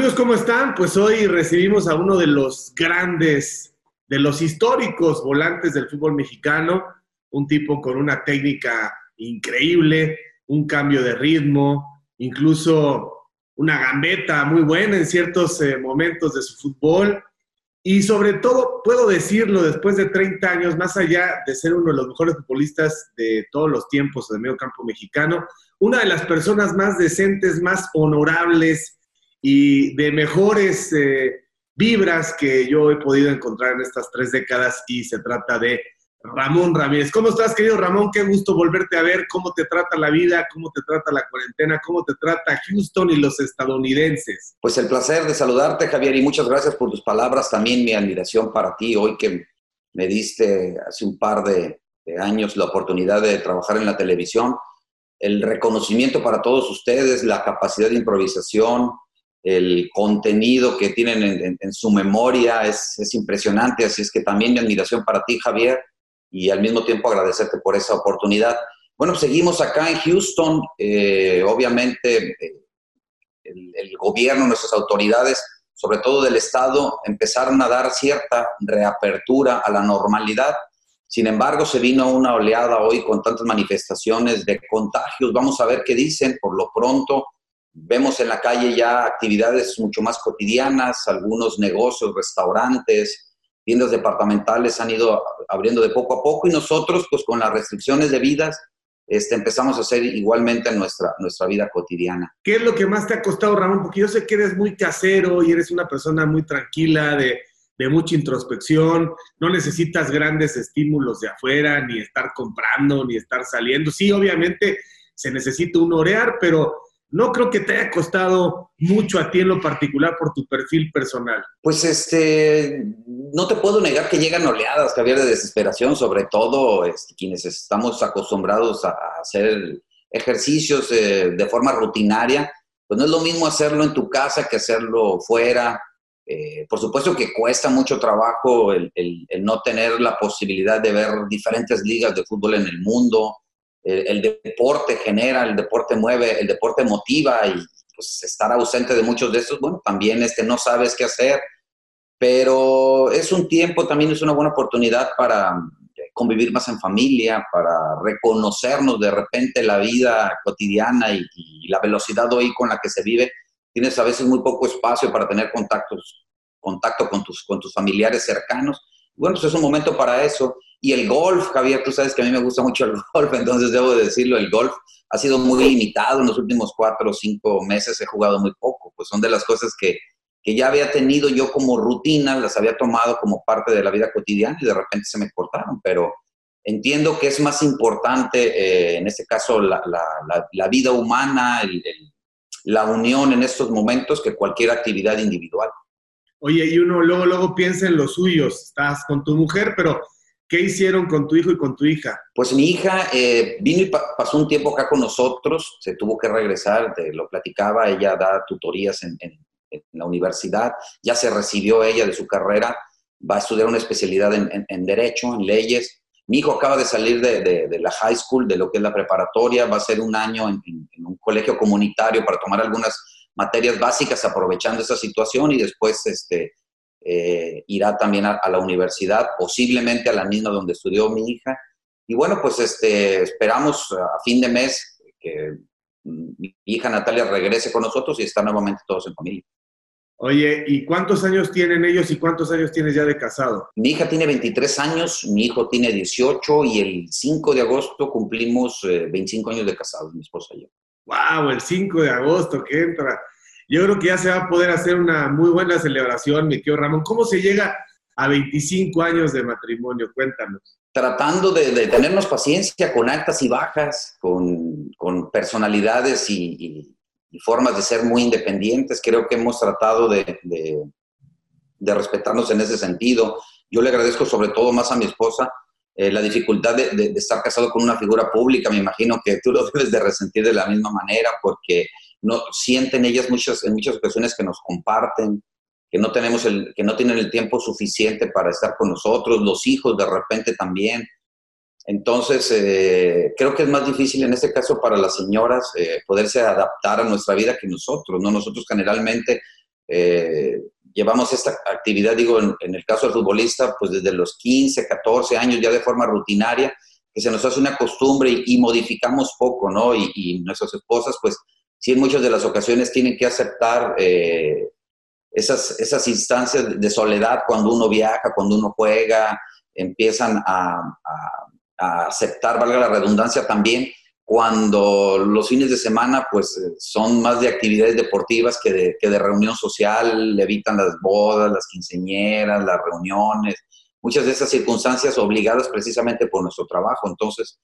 Amigos, ¿cómo están? Pues hoy recibimos a uno de los grandes, de los históricos volantes del fútbol mexicano, un tipo con una técnica increíble, un cambio de ritmo, incluso una gambeta muy buena en ciertos eh, momentos de su fútbol. Y sobre todo, puedo decirlo, después de 30 años, más allá de ser uno de los mejores futbolistas de todos los tiempos del medio campo mexicano, una de las personas más decentes, más honorables y de mejores eh, vibras que yo he podido encontrar en estas tres décadas y se trata de Ramón Ramírez. ¿Cómo estás, querido Ramón? Qué gusto volverte a ver. ¿Cómo te trata la vida? ¿Cómo te trata la cuarentena? ¿Cómo te trata Houston y los estadounidenses? Pues el placer de saludarte, Javier, y muchas gracias por tus palabras. También mi admiración para ti hoy que me diste hace un par de, años la oportunidad de trabajar en la televisión. El reconocimiento para todos ustedes, la capacidad de improvisación, el contenido que tienen en, su memoria es, es, impresionante, así es que también mi admiración para ti, Javier, y al mismo tiempo agradecerte por esa oportunidad. Bueno, seguimos acá en Houston, eh, obviamente eh, el, gobierno, nuestras autoridades, sobre todo del Estado, empezaron a dar cierta reapertura a la normalidad. Sin embargo, se vino una oleada hoy con tantas manifestaciones de contagios. Vamos a ver qué dicen. Por lo pronto, vemos en la calle ya actividades mucho más cotidianas, algunos negocios, restaurantes, tiendas departamentales han ido abriendo de poco a poco y nosotros, pues con las restricciones debidas, este, empezamos a hacer igualmente nuestra, nuestra vida cotidiana. ¿Qué es lo que más te ha costado, Ramón? Porque yo sé que eres muy casero y eres una persona muy tranquila, de, de mucha introspección, no necesitas grandes estímulos de afuera, ni estar comprando, ni estar saliendo. Sí, obviamente se necesita un orear, pero no creo que te haya costado mucho a ti en lo particular por tu perfil personal. Pues este, no te puedo negar que llegan oleadas, Javier, de desesperación, sobre todo este, quienes estamos acostumbrados a hacer ejercicios de forma rutinaria. Pues no es lo mismo hacerlo en tu casa que hacerlo fuera. Eh, por supuesto que cuesta mucho trabajo el no tener la posibilidad de ver diferentes ligas de fútbol en el mundo, el, deporte genera, el deporte mueve, el deporte motiva y pues estar ausente de muchos de estos, bueno, también este, no sabes qué hacer, pero es un tiempo, también es una buena oportunidad para convivir más en familia, para reconocernos de repente la vida cotidiana y, la velocidad hoy con la que se vive. Tienes a veces muy poco espacio para tener contactos, contacto con tus, con tus familiares cercanos. Bueno, pues es un momento para eso. Y el golf, Javier, tú sabes que a mí me gusta mucho el golf, entonces debo decirlo, el golf ha sido muy limitado en los últimos cuatro o cinco meses, he jugado muy poco, pues son de las cosas que, que ya había tenido yo como rutina, las había tomado como parte de la vida cotidiana y de repente se me cortaron, pero entiendo que es más importante, eh, en este caso, la, la, la vida humana, el, la unión en estos momentos que cualquier actividad individual. Oye, y uno luego, luego piensa en los suyos, estás con tu mujer, pero ¿Qué hicieron con tu hijo y con tu hija? Pues mi hija eh, vino y pasó un tiempo acá con nosotros, se tuvo que regresar, te lo platicaba, ella da tutorías en, la universidad, ya se recibió ella de su carrera, va a estudiar una especialidad en, Derecho, en Leyes. Mi hijo acaba de salir de, la high school, de lo que es la preparatoria, va a ser un año en, un colegio comunitario para tomar algunas materias básicas aprovechando esa situación y después este, eh, irá también a, la universidad, posiblemente a la misma donde estudió mi hija. Y bueno, pues este, esperamos a fin de mes que mi hija Natalia regrese con nosotros y estar nuevamente todos en familia. Oye, ¿y cuántos años tienen ellos y cuántos años tienes ya de casado? Mi hija tiene 23 años, mi hijo tiene 18 y el 5 de agosto cumplimos 25 eh, años de casados, mi esposa y yo. ¡Wow! El 5 de agosto que entra. Yo creo que ya se va a poder hacer una muy buena celebración, mi tío Ramón. ¿Cómo se llega a 25 años de matrimonio? Cuéntanos. Tratando de, tenernos paciencia con altas y bajas, con, personalidades y, formas de ser muy independientes. Creo que hemos tratado de, de respetarnos en ese sentido. Yo le agradezco sobre todo más a mi esposa eh, la dificultad de, estar casado con una figura pública. Me imagino que tú lo debes de resentir de la misma manera porque no sienten ellas muchas, en muchas ocasiones que nos comparten, que no, tenemos el, que no tienen el tiempo suficiente para estar con nosotros, los hijos de repente también. Entonces, eh, creo que es más difícil en este caso para las señoras eh, poderse adaptar a nuestra vida que nosotros, ¿no? Nosotros generalmente Eh, llevamos esta actividad, digo, en, el caso del futbolista, pues desde los 15, 14 años ya de forma rutinaria, que se nos hace una costumbre y, modificamos poco, ¿no? Y, nuestras esposas, pues sí en muchas de las ocasiones tienen que aceptar eh, esas, esas instancias de soledad cuando uno viaja, cuando uno juega, empiezan a, aceptar, valga la redundancia también, cuando los fines de semana pues eh, son más de actividades deportivas que de, que de reunión social, evitan las bodas, las quinceñeras, las reuniones, muchas de esas circunstancias obligadas precisamente por nuestro trabajo. Entonces,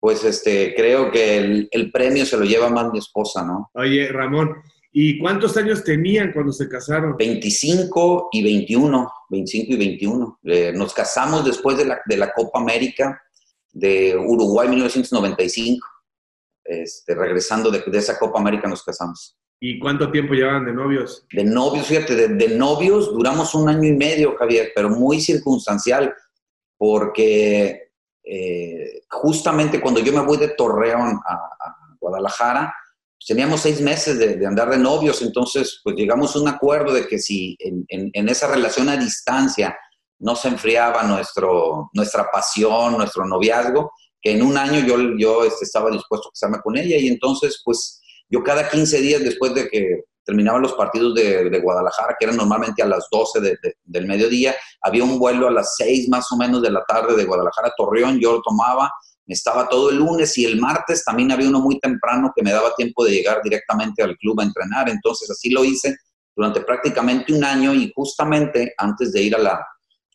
pues este, creo que el, el, premio se lo lleva más mi esposa, ¿no? Oye, Ramón, ¿y cuántos años tenían cuando se casaron? 25 y 21, 25 y 21. Eh, nos casamos después de la, de la Copa América de Uruguay 1995 este, regresando de, esa Copa América nos casamos. ¿Y cuánto tiempo llevaban de novios? De novios, fíjate, de, novios duramos un año y medio, Javier, pero muy circunstancial, porque eh, justamente cuando yo me voy de Torreón a, Guadalajara, pues teníamos seis meses de, andar de novios, entonces pues llegamos a un acuerdo de que si en, esa relación a distancia no se enfriaba nuestro, nuestra pasión, nuestro noviazgo, que en un año yo, yo este, estaba dispuesto a casarme con ella y entonces pues yo cada 15 días después de que terminaban los partidos de, Guadalajara, que eran normalmente a las 12 del mediodía, había un vuelo a las 6 más o menos de la tarde de Guadalajara a Torreón, yo lo tomaba, estaba todo el lunes y el martes también había uno muy temprano que me daba tiempo de llegar directamente al club a entrenar, entonces así lo hice durante prácticamente un año y justamente antes de ir a la,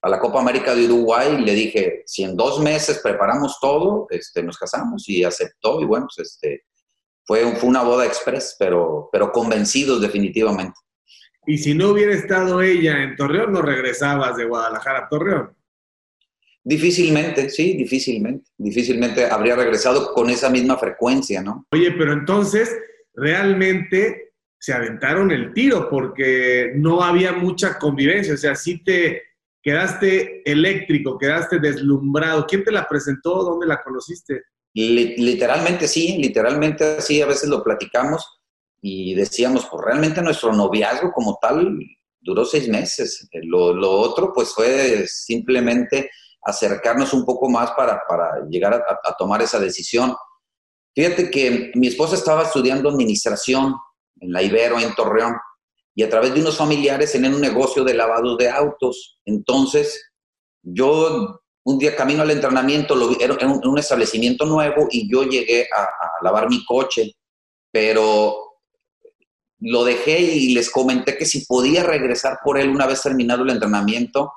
a la Copa América de Uruguay le dije, si en dos meses preparamos todo, este, nos casamos y aceptó y bueno, pues este, fue, fue una boda express, pero, pero convencidos definitivamente. Y si no hubiera estado ella en Torreón, no regresabas de Guadalajara a Torreón. Difícilmente, sí, difícilmente. Difícilmente habría regresado con esa misma frecuencia, ¿no? Oye, pero entonces realmente se aventaron el tiro porque no había mucha convivencia. O sea, sí te, quedaste eléctrico, quedaste deslumbrado. ¿Quién te la presentó? ¿Dónde la conociste? Literalmente sí, literalmente sí, a veces lo platicamos y decíamos, pues realmente nuestro noviazgo como tal duró seis meses. Lo, otro pues fue simplemente acercarnos un poco más para, llegar a tomar esa decisión. Fíjate que mi esposa estaba estudiando administración en la Ibero, en Torreón, y a través de unos familiares tenían un negocio de lavado de autos. Entonces, yo un día camino al entrenamiento, lo, era un, un establecimiento nuevo y yo llegué a, lavar mi coche, pero lo dejé y les comenté que si podía regresar por él una vez terminado el entrenamiento.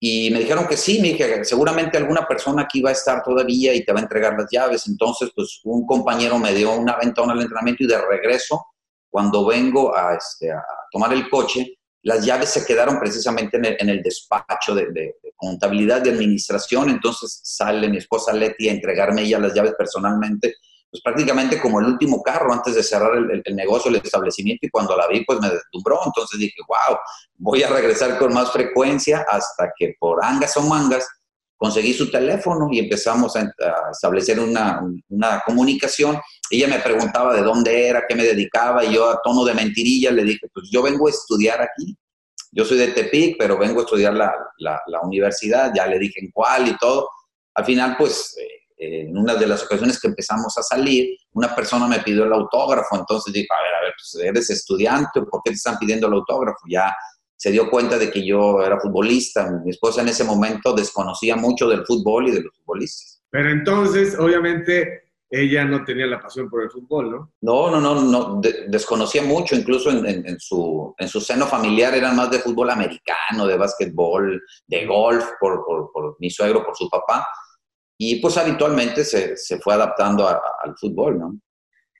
Y me dijeron que sí, me dije, seguramente alguna persona aquí va a estar todavía y te va a entregar las llaves. Entonces, pues un compañero me dio una ventana al entrenamiento y de regreso cuando vengo a, este, a tomar el coche, las llaves se quedaron precisamente en el, despacho de, contabilidad de administración, entonces sale mi esposa Leti a entregarme ella las llaves personalmente, pues prácticamente como el último carro antes de cerrar el, el, negocio, el establecimiento, y cuando la vi pues me deslumbró, entonces dije, wow, voy a regresar con más frecuencia hasta que por angas o mangas conseguí su teléfono y empezamos a, establecer una, una, comunicación. Ella me preguntaba de dónde era, qué me dedicaba, y yo a tono de mentirilla le dije, pues yo vengo a estudiar aquí. Yo soy de Tepic, pero vengo a estudiar la, la, universidad, ya le dije en cuál y todo. Al final, pues, eh, en una de las ocasiones que empezamos a salir, una persona me pidió el autógrafo, entonces dije, a ver, a ver, pues eres estudiante, ¿por qué te están pidiendo el autógrafo? Ya se dio cuenta de que yo era futbolista. Mi esposa en ese momento desconocía mucho del fútbol y de los futbolistas. Pero entonces, obviamente, ella no tenía la pasión por el fútbol, ¿no? No, no, no, no desconocía mucho, incluso en, su, en su seno familiar eran más de fútbol americano, de básquetbol, de golf, por, por, mi suegro, por su papá. Y pues habitualmente se, se fue adaptando al fútbol, ¿no?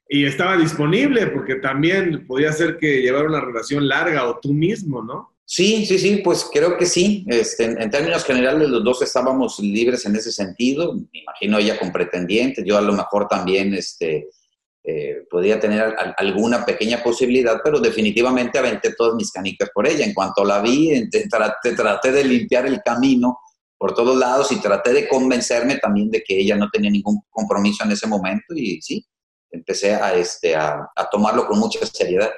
y estaba disponible porque también podía ser que llevara una relación larga o tú mismo, ¿no? Sí, sí, sí, pues creo que sí. Este, en, términos generales, los dos estábamos libres en ese sentido. Me imagino ella con pretendientes, yo a lo mejor también este, eh, podía tener alguna pequeña posibilidad, pero definitivamente aventé todas mis canicas por ella. En cuanto la vi, traté, traté de limpiar el camino por todos lados y traté de convencerme también de que ella no tenía ningún compromiso en ese momento y sí, empecé a, este, a, tomarlo con mucha seriedad.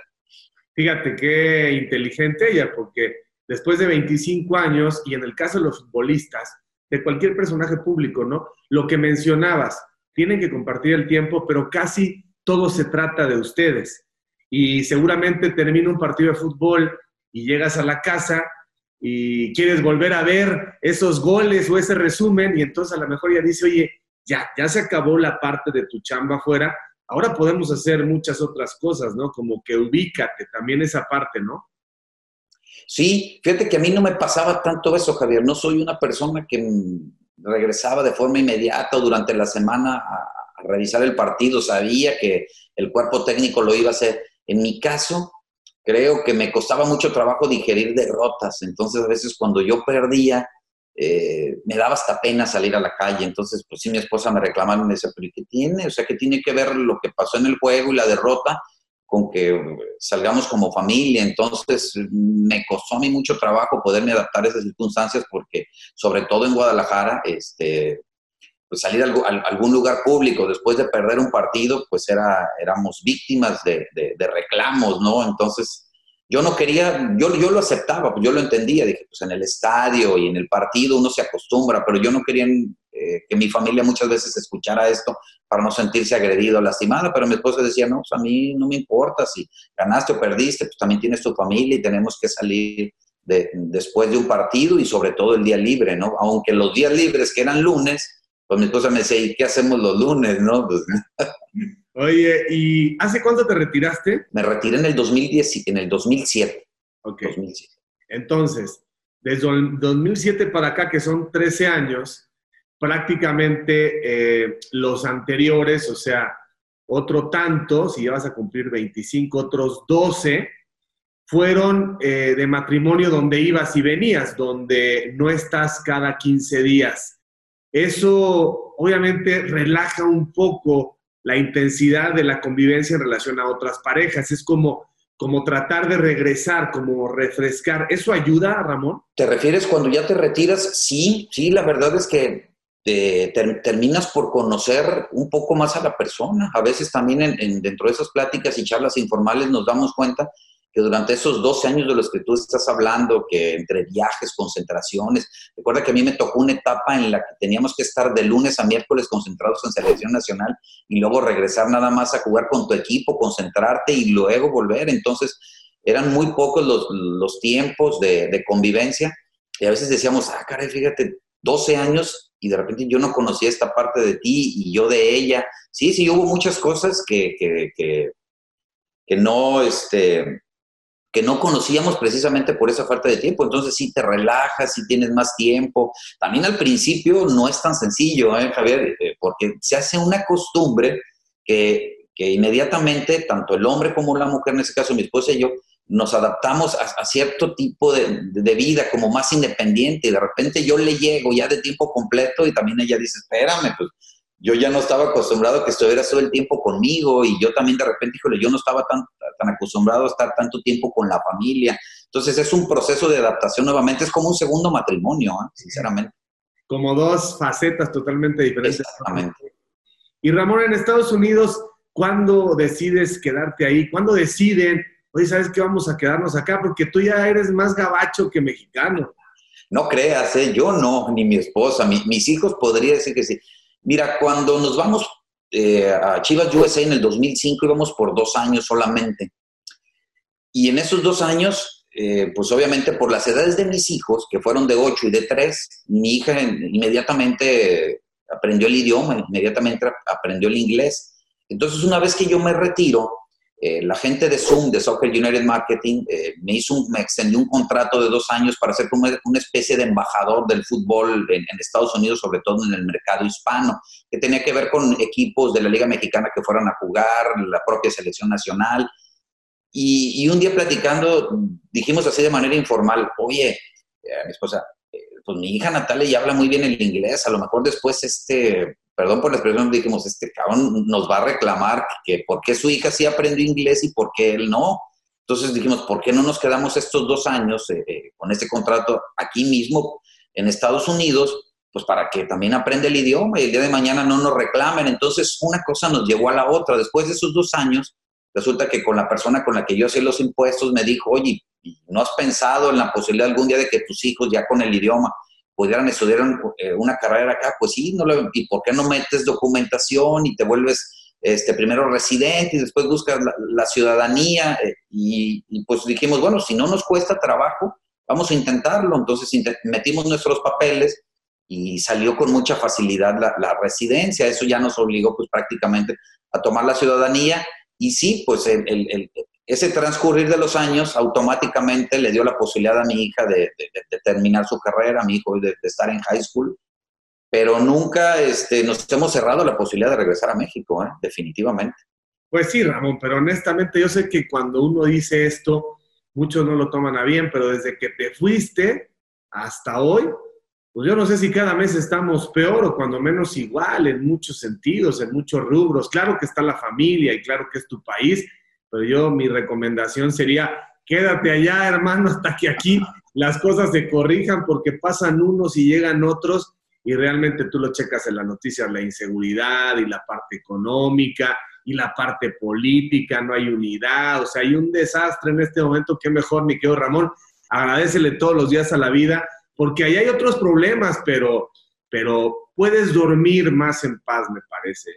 Fíjate qué inteligente ella, porque después de 25 años, y en el caso de los futbolistas, de cualquier personaje público, ¿no? Lo que mencionabas, tienen que compartir el tiempo, pero casi todo se trata de ustedes. Y seguramente termina un partido de fútbol y llegas a la casa y quieres volver a ver esos goles o ese resumen y entonces a lo mejor ya dice, oye, ya, ya se acabó la parte de tu chamba afuera, ahora podemos hacer muchas otras cosas, ¿no? Como que ubícate, también esa parte, ¿no? Sí, fíjate que a mí no me pasaba tanto eso, Javier. No soy una persona que regresaba de forma inmediata o durante la semana a, revisar el partido. Sabía que el cuerpo técnico lo iba a hacer. En mi caso, creo que me costaba mucho trabajo digerir derrotas. Entonces, a veces cuando yo perdía, eh, me daba hasta pena salir a la calle. Entonces, pues sí, mi esposa me reclamaba me decía, pero ¿qué tiene? O sea, ¿qué tiene que ver lo que pasó en el juego y la derrota con que salgamos como familia. Entonces, me costó mucho trabajo poderme adaptar a esas circunstancias porque, sobre todo en Guadalajara, este, pues salir a algún lugar público después de perder un partido, pues era, éramos víctimas de reclamos, ¿no? Entonces, yo no quería, yo, yo lo aceptaba, yo lo entendía, dije, pues en el estadio y en el partido uno se acostumbra, pero yo no quería eh, que mi familia muchas veces escuchara esto para no sentirse agredido o lastimado, pero mi esposa decía, no, pues a mí no me importa si ganaste o perdiste, pues también tienes tu familia y tenemos que salir de, después de un partido y sobre todo el día libre, ¿no? Aunque los días libres que eran lunes, pues mi esposa me decía, ¿y qué hacemos los lunes, no? Pues, Oye, ¿y hace cuánto te retiraste? Me retiré en el, 2010, en el 2007. Ok. Entonces, desde el 2007 para acá, que son 13 años, prácticamente eh, los anteriores, o sea, otro tanto, si ya vas a cumplir 25, otros 12, fueron eh, de matrimonio donde ibas y venías, donde no estás cada 15 días. Eso obviamente relaja un poco la intensidad de la convivencia en relación a otras parejas. Es como, como tratar de regresar, como refrescar. ¿Eso ayuda, Ramón? ¿Te refieres cuando ya te retiras? Sí, sí, la verdad es que te, terminas por conocer un poco más a la persona. A veces también en, dentro de esas pláticas y charlas informales nos damos cuenta que durante esos 12 años de los que tú estás hablando, que entre viajes, concentraciones, recuerda que a mí me tocó una etapa en la que teníamos que estar de lunes a miércoles concentrados en selección nacional y luego regresar nada más a jugar con tu equipo, concentrarte y luego volver. Entonces, eran muy pocos los, los tiempos de, convivencia y a veces decíamos, ah, caray, fíjate, 12 años y de repente yo no conocía esta parte de ti y yo de ella. Sí, sí, hubo muchas cosas que, que, que, que no, este, que no conocíamos precisamente por esa falta de tiempo. Entonces sí te relajas, sí tienes más tiempo. También al principio no es tan sencillo, ¿eh, Javier, eh, porque se hace una costumbre que, que, inmediatamente tanto el hombre como la mujer, en ese caso mi esposa y yo, nos adaptamos a, cierto tipo de, de, vida como más independiente y de repente yo le llego ya de tiempo completo y también ella dice, espérame, pues yo ya no estaba acostumbrado a que estuvieras todo el tiempo conmigo y yo también de repente, híjole, yo no estaba tan, tan acostumbrado a estar tanto tiempo con la familia. Entonces es un proceso de adaptación nuevamente, es como un segundo matrimonio, ¿eh? sinceramente. Como dos facetas totalmente diferentes. Exactamente. Y Ramón, en Estados Unidos, ¿cuándo decides quedarte ahí? ¿Cuándo deciden, oye, sabes que vamos a quedarnos acá? Porque tú ya eres más gabacho que mexicano. No creas, ¿eh? yo no, ni mi esposa, mis hijos podría decir que sí. Mira, cuando nos vamos eh, a Chivas USA en el 2005 íbamos por dos años solamente. Y en esos dos años, eh, pues obviamente por las edades de mis hijos, que fueron de 8 y de 3, mi hija inmediatamente aprendió el idioma, inmediatamente aprendió el inglés. Entonces, una vez que yo me retiro, eh, la gente de Zoom, de Soccer United Marketing, eh, me, hizo me extendió un contrato de dos años para ser como una especie de embajador del fútbol en, Estados Unidos, sobre todo en el mercado hispano, que tenía que ver con equipos de la Liga Mexicana que fueran a jugar, la propia selección nacional. Y, y un día platicando, dijimos así de manera informal, oye, eh, mi esposa, pues mi hija Natalia ya habla muy bien el inglés, a lo mejor después este perdón por la expresión, dijimos, este cabrón nos va a reclamar que por qué su hija sí aprendió inglés y por qué él no. Entonces dijimos, ¿por qué no nos quedamos estos dos años eh, eh, con este contrato aquí mismo en Estados Unidos? Pues para que también aprenda el idioma y el día de mañana no nos reclamen. Entonces una cosa nos llevó a la otra. Después de esos dos años, resulta que con la persona con la que yo hacía los impuestos me dijo, oye, ¿no has pensado en la posibilidad algún día de que tus hijos ya con el idioma pudieran estudiar eh, una carrera acá? Pues sí, no ¿y por qué no metes documentación y te vuelves este, primero residente y después buscas la, ciudadanía? Eh, y, pues dijimos, bueno, si no nos cuesta trabajo, vamos a intentarlo. Entonces metimos nuestros papeles y salió con mucha facilidad la, la, residencia. Eso ya nos obligó pues prácticamente a tomar la ciudadanía y sí, pues el, ese transcurrir de los años automáticamente le dio la posibilidad a mi hija de, terminar su carrera, a mi hijo de, estar en high school, pero nunca este, nos hemos cerrado la posibilidad de regresar a México, ¿eh? definitivamente. Pues sí, Ramón, pero honestamente yo sé que cuando uno dice esto, muchos no lo toman a bien, pero desde que te fuiste hasta hoy, pues yo no sé si cada mes estamos peor o cuando menos igual en muchos sentidos, en muchos rubros. Claro que está la familia y claro que es tu país, pero yo mi recomendación sería, quédate allá, hermano, hasta que aquí las cosas se corrijan porque pasan unos y llegan otros y realmente tú lo checas en las noticias, la inseguridad y la parte económica y la parte política, no hay unidad, o sea, hay un desastre en este momento, qué mejor, mi querido Ramón, agradecele todos los días a la vida porque ahí hay otros problemas, pero, pero puedes dormir más en paz, me parece.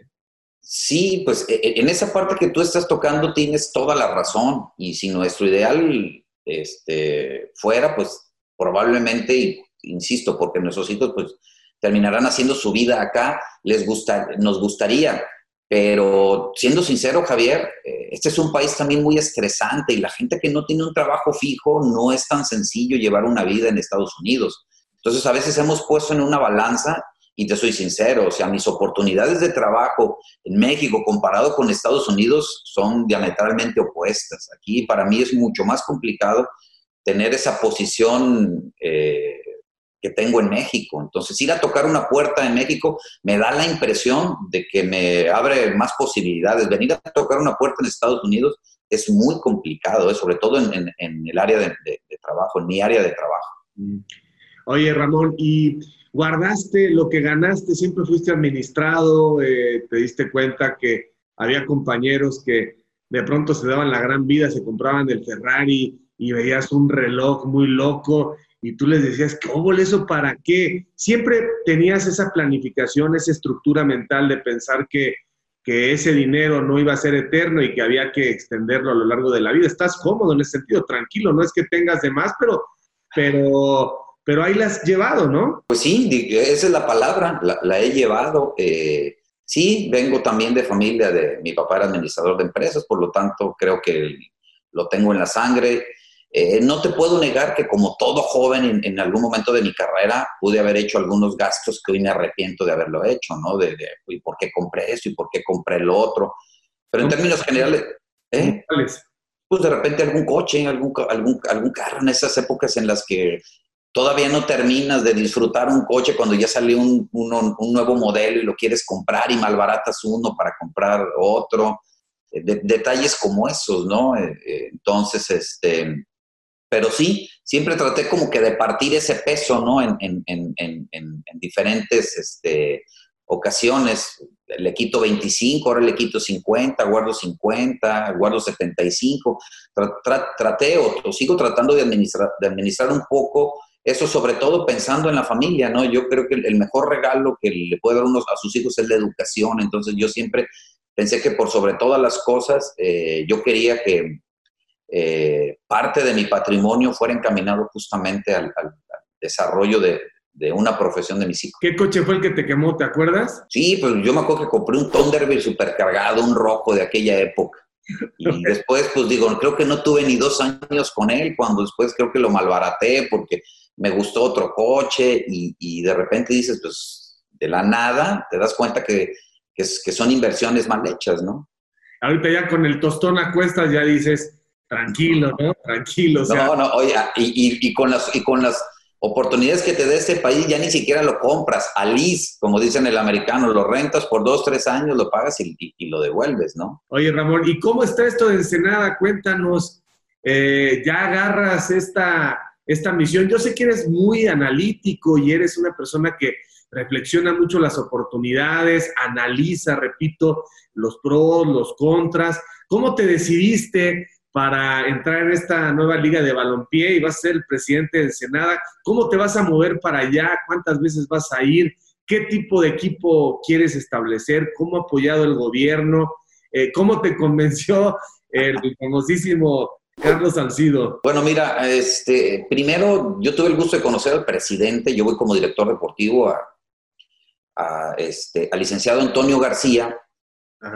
Sí, pues e, e, en esa parte que tú estás tocando tienes toda la razón. Y si nuestro ideal este, fuera, pues probablemente, insisto, porque nuestros hijos pues terminarán haciendo su vida acá, les gusta, nos gustaría. Pero siendo sincero, Javier, eh, este es un país también muy estresante y la gente que no tiene un trabajo fijo no es tan sencillo llevar una vida en Estados Unidos. Entonces, a veces hemos puesto en una balanza y te soy sincero, o sea, mis oportunidades de trabajo en México comparado con Estados Unidos son diametralmente opuestas. Aquí para mí es mucho más complicado tener esa posición eh, que tengo en México. Entonces, ir a tocar una puerta en México me da la impresión de que me abre más posibilidades. Venir a tocar una puerta en Estados Unidos es muy complicado, ¿eh? sobre todo en, el área de, trabajo, en mi área de trabajo. Mm. Oye, Ramón, ¿y guardaste lo que ganaste? ¿Siempre fuiste administrado? Eh, ¿Te diste cuenta que había compañeros que de pronto se daban la gran vida, se compraban el Ferrari y veías un reloj muy loco y tú les decías, ¿cómo eso para qué? Siempre tenías esa planificación, esa estructura mental de pensar que, que ese dinero no iba a ser eterno y que había que extenderlo a lo largo de la vida. Estás cómodo en ese sentido, tranquilo, no es que tengas de más, pero, pero, pero ahí la has llevado, ¿no? Pues sí, esa es la palabra, la, he llevado. Eh, sí, vengo también de familia de mi papá era administrador de empresas, por lo tanto creo que lo tengo en la sangre. Eh, no te puedo negar que como todo joven en, algún momento de mi carrera pude haber hecho algunos gastos que hoy me arrepiento de haberlo hecho, ¿no? De, ¿y por qué compré esto y por qué compré lo otro? Pero en términos generales, ¿eh? Pues de repente algún coche, algún, algún, algún carro en esas épocas en las que todavía no terminas de disfrutar un coche cuando ya salió un, nuevo modelo y lo quieres comprar y malbaratas uno para comprar otro. Eh, detalles como esos, ¿no? entonces, este, pero sí, siempre traté como que de partir ese peso, ¿no? En, en, en, en diferentes este, ocasiones. Le quito 25, ahora le quito 50, guardo 50, guardo 75. traté o, sigo tratando de administrar, de administrar un poco eso, sobre todo pensando en la familia, ¿no? Yo creo que el mejor regalo que le puede dar uno a sus hijos es la educación. Entonces yo siempre pensé que por sobre todas las cosas, eh, yo quería que eh, parte de mi patrimonio fuera encaminado justamente al, desarrollo de, una profesión de mis hijos. ¿Qué coche fue el que te quemó, te acuerdas? Sí, pues yo me acuerdo que compré un Thunderbird supercargado, un rojo de aquella época. Y después, pues digo, creo que no tuve ni dos años con él, cuando después creo que lo malbaraté porque me gustó otro coche y, de repente dices, pues de la nada te das cuenta que, que, que son inversiones mal hechas, ¿no? Ahorita ya con el tostón a cuestas ya dices, tranquilo, ¿no? Tranquilo. no, no, oye, y, con las, y con las oportunidades que te da este país ya ni siquiera lo compras, alís, como dicen el americano, lo rentas por dos, tres años, lo pagas y, lo devuelves, ¿no? Oye, Ramón, ¿y cómo está esto de Ensenada? Cuéntanos, eh, ya agarras esta, esta misión. Yo sé que eres muy analítico y eres una persona que reflexiona mucho las oportunidades, analiza, repito, los pros, los contras, ¿Cómo te decidiste para entrar en esta nueva liga de balompié y vas a ser el presidente de Ensenada? ¿Cómo te vas a mover para allá? ¿Cuántas veces vas a ir? ¿Qué tipo de equipo quieres establecer? ¿Cómo ha apoyado el gobierno? Eh, ¿Cómo te convenció el famosísimo Carlos Salcido. Bueno, mira, este, primero yo tuve el gusto de conocer al presidente, yo voy como director deportivo a, este, al licenciado Antonio García,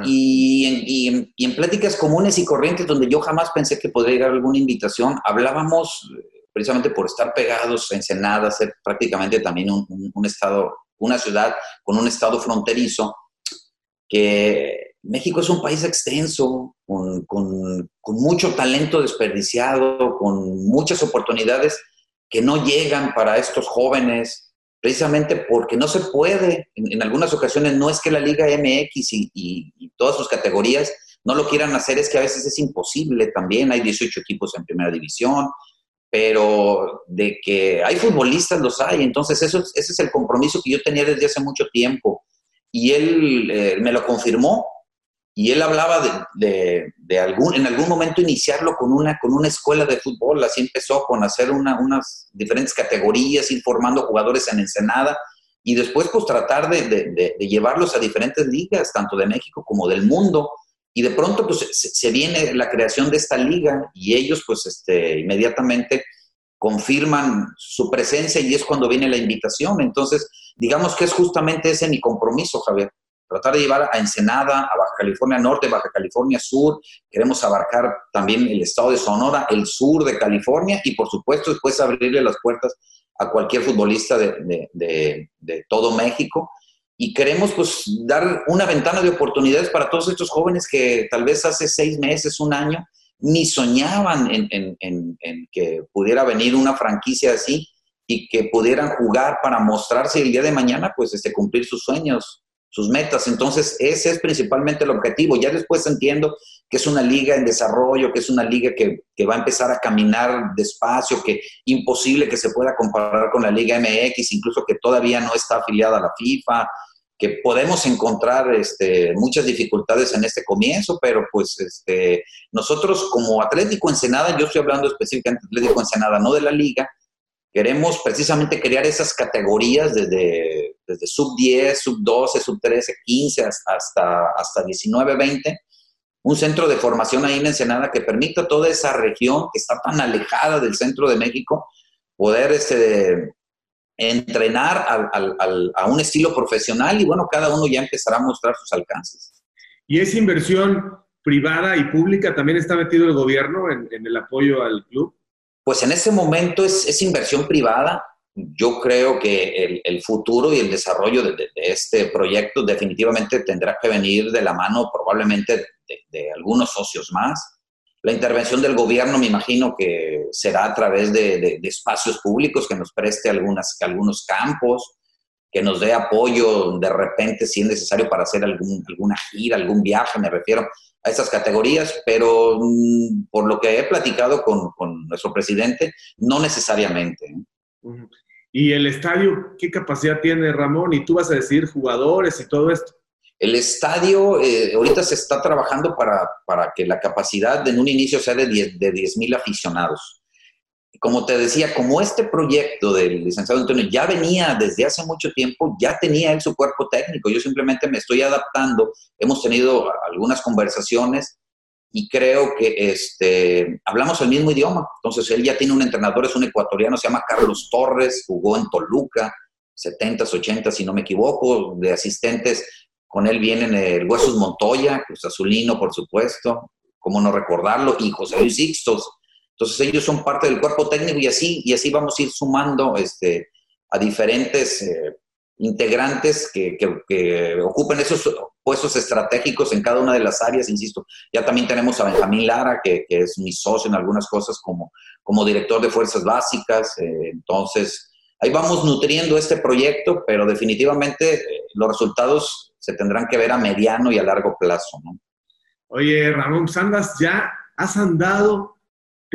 y en, y, en, pláticas comunes y corrientes donde yo jamás pensé que podría llegar alguna invitación, hablábamos precisamente por estar pegados en Ensenada, ser prácticamente también un, un estado, una ciudad con un estado fronterizo, que México es un país extenso, con, mucho talento desperdiciado, con muchas oportunidades que no llegan para estos jóvenes, precisamente porque no se puede. En, algunas ocasiones no es que la Liga MX y, todas sus categorías no lo quieran hacer, es que a veces es imposible también. Hay 18 equipos en primera división, pero de que hay futbolistas los hay. Entonces, eso, ese es el compromiso que yo tenía desde hace mucho tiempo. Y él eh, me lo confirmó y él hablaba de, de, algún, en algún momento iniciarlo con una, con una escuela de fútbol, así empezó con hacer una, unas diferentes categorías, informando jugadores en Ensenada, y después pues tratar de, de, llevarlos a diferentes ligas, tanto de México como del mundo, y de pronto pues se, viene la creación de esta liga, y ellos pues este, inmediatamente confirman su presencia y es cuando viene la invitación, entonces digamos que es justamente ese mi compromiso, Javier tratar de llevar a Ensenada, a Baja California Norte, Baja California Sur, queremos abarcar también el estado de Sonora, el sur de California y por supuesto después abrirle las puertas a cualquier futbolista de, de, todo México. Y queremos pues dar una ventana de oportunidades para todos estos jóvenes que tal vez hace seis meses, un año, ni soñaban en, en, en que pudiera venir una franquicia así y que pudieran jugar para mostrarse el día de mañana, pues este, cumplir sus sueños sus metas. Entonces, ese es principalmente el objetivo. Ya después entiendo que es una liga en desarrollo, que es una liga que, va a empezar a caminar despacio, que imposible que se pueda comparar con la Liga MX, incluso que todavía no está afiliada a la FIFA, que podemos encontrar este, muchas dificultades en este comienzo, pero pues este, nosotros como Atlético Ensenada, yo estoy hablando específicamente de Atlético Ensenada, no de la liga, queremos precisamente crear esas categorías desde desde sub 10, sub 12, sub 13, 15 hasta, hasta 19, 20, un centro de formación ahí en Ensenada que permita a toda esa región que está tan alejada del centro de México poder este, entrenar a un estilo profesional y bueno, cada uno ya empezará a mostrar sus alcances. ¿Y esa inversión privada y pública también está metido el gobierno en, el apoyo al club? Pues en ese momento es, es inversión privada yo creo que el, futuro y el desarrollo de, este proyecto definitivamente tendrá que venir de la mano probablemente de, algunos socios más. La intervención del gobierno me imagino que será a través de, espacios públicos que nos preste algunas, algunos campos, que nos dé apoyo de repente si es necesario para hacer algún, alguna gira, algún viaje, me refiero a estas categorías, pero mm, por lo que he platicado con, con nuestro presidente, no necesariamente. ¿eh? ¿Y el estadio qué capacidad tiene Ramón? Y tú vas a decir jugadores y todo esto. El estadio eh, ahorita se está trabajando para, para, que la capacidad en un inicio sea de 10 de mil aficionados. Como te decía, como este proyecto del licenciado Antonio ya venía desde hace mucho tiempo, ya tenía él su cuerpo técnico. Yo simplemente me estoy adaptando. Hemos tenido algunas conversaciones y creo que este, hablamos el mismo idioma. Entonces, él ya tiene un entrenador, es un ecuatoriano, se llama Carlos Torres, jugó en Toluca, 70s, 80 si no me equivoco, de asistentes. Con él vienen el Huesos Montoya, Cruz Azulino, por supuesto, cómo no recordarlo, y José Luis Sixtos. Entonces, ellos son parte del cuerpo técnico y así, y así vamos a ir sumando este, a diferentes eh, integrantes que, que, ocupen esos puestos estratégicos en cada una de las áreas, insisto. Ya también tenemos a Benjamín Lara, que, es mi socio en algunas cosas como, como director de Fuerzas Básicas. Eh, entonces, ahí vamos nutriendo este proyecto, pero definitivamente eh, los resultados se tendrán que ver a mediano y a largo plazo. Oye, Ramón Sandas, ya has andado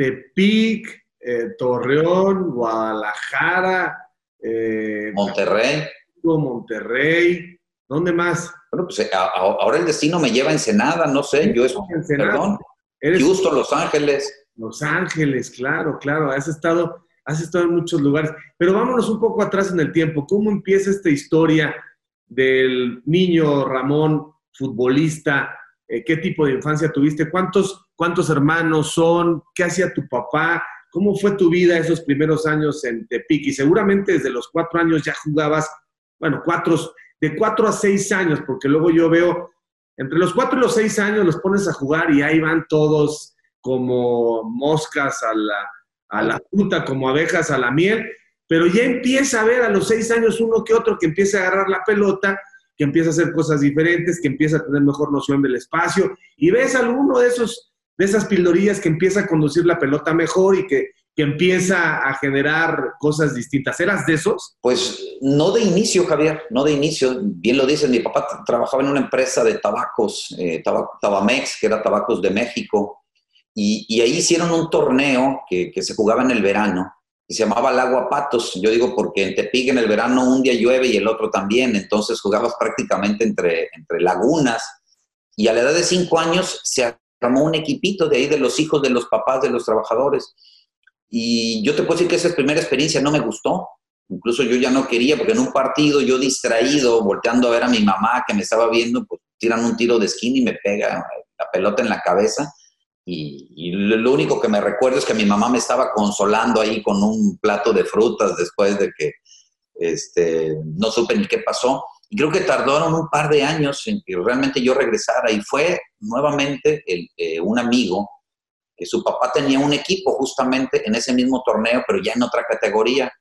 Tepic, eh, Torreón, Guadalajara, Monterrey. Monterrey, ¿dónde más? Bueno, pues eh, ahora el destino me lleva a Ensenada, no sé, yo es, perdón, Eres Houston, Los Ángeles. Los Ángeles, claro, claro, has estado, has estado en muchos lugares. Pero vámonos un poco atrás en el tiempo. ¿Cómo empieza esta historia del niño Ramón, futbolista? Eh, ¿Qué tipo de infancia tuviste? ¿Cuántos, ¿Cuántos hermanos son? ¿Qué hacía tu papá? ¿Cómo fue tu vida esos primeros años en Tepic? Y seguramente desde los cuatro años ya jugabas, bueno, cuatro, de cuatro a seis años, porque luego yo veo, entre los cuatro y los seis años los pones a jugar y ahí van todos como moscas a la, a la fruta, como abejas a la miel, pero ya empieza a ver a los seis años uno que otro que empieza a agarrar la pelota, que empieza a hacer cosas diferentes, que empieza a tener mejor noción del espacio, y ves alguno de esos de esas pildorillas que empieza a conducir la pelota mejor y que, que empieza a generar cosas distintas. ¿Eras de esos? Pues no de inicio, Javier, no de inicio. Bien lo dices, mi papá trabajaba en una empresa de tabacos, eh, Tabamex, que era tabacos de México, y, y ahí hicieron un torneo que, que, se jugaba en el verano y se llamaba el agua patos. Yo digo porque en Tepic en el verano un día llueve y el otro también, entonces jugabas prácticamente entre, entre lagunas. Y a la edad de cinco años se armó un equipito de ahí de los hijos de los papás de los trabajadores. Y yo te puedo decir que esa primera experiencia no me gustó. Incluso yo ya no quería, porque en un partido yo distraído, volteando a ver a mi mamá que me estaba viendo, pues tiran un tiro de skin y me pega la pelota en la cabeza. Y, lo único que me recuerdo es que mi mamá me estaba consolando ahí con un plato de frutas después de que este, no supe ni qué pasó. Y creo que tardaron un par de años en que realmente yo regresara y fue nuevamente el, eh, un amigo que su papá tenía un equipo justamente en ese mismo torneo, pero ya en otra categoría.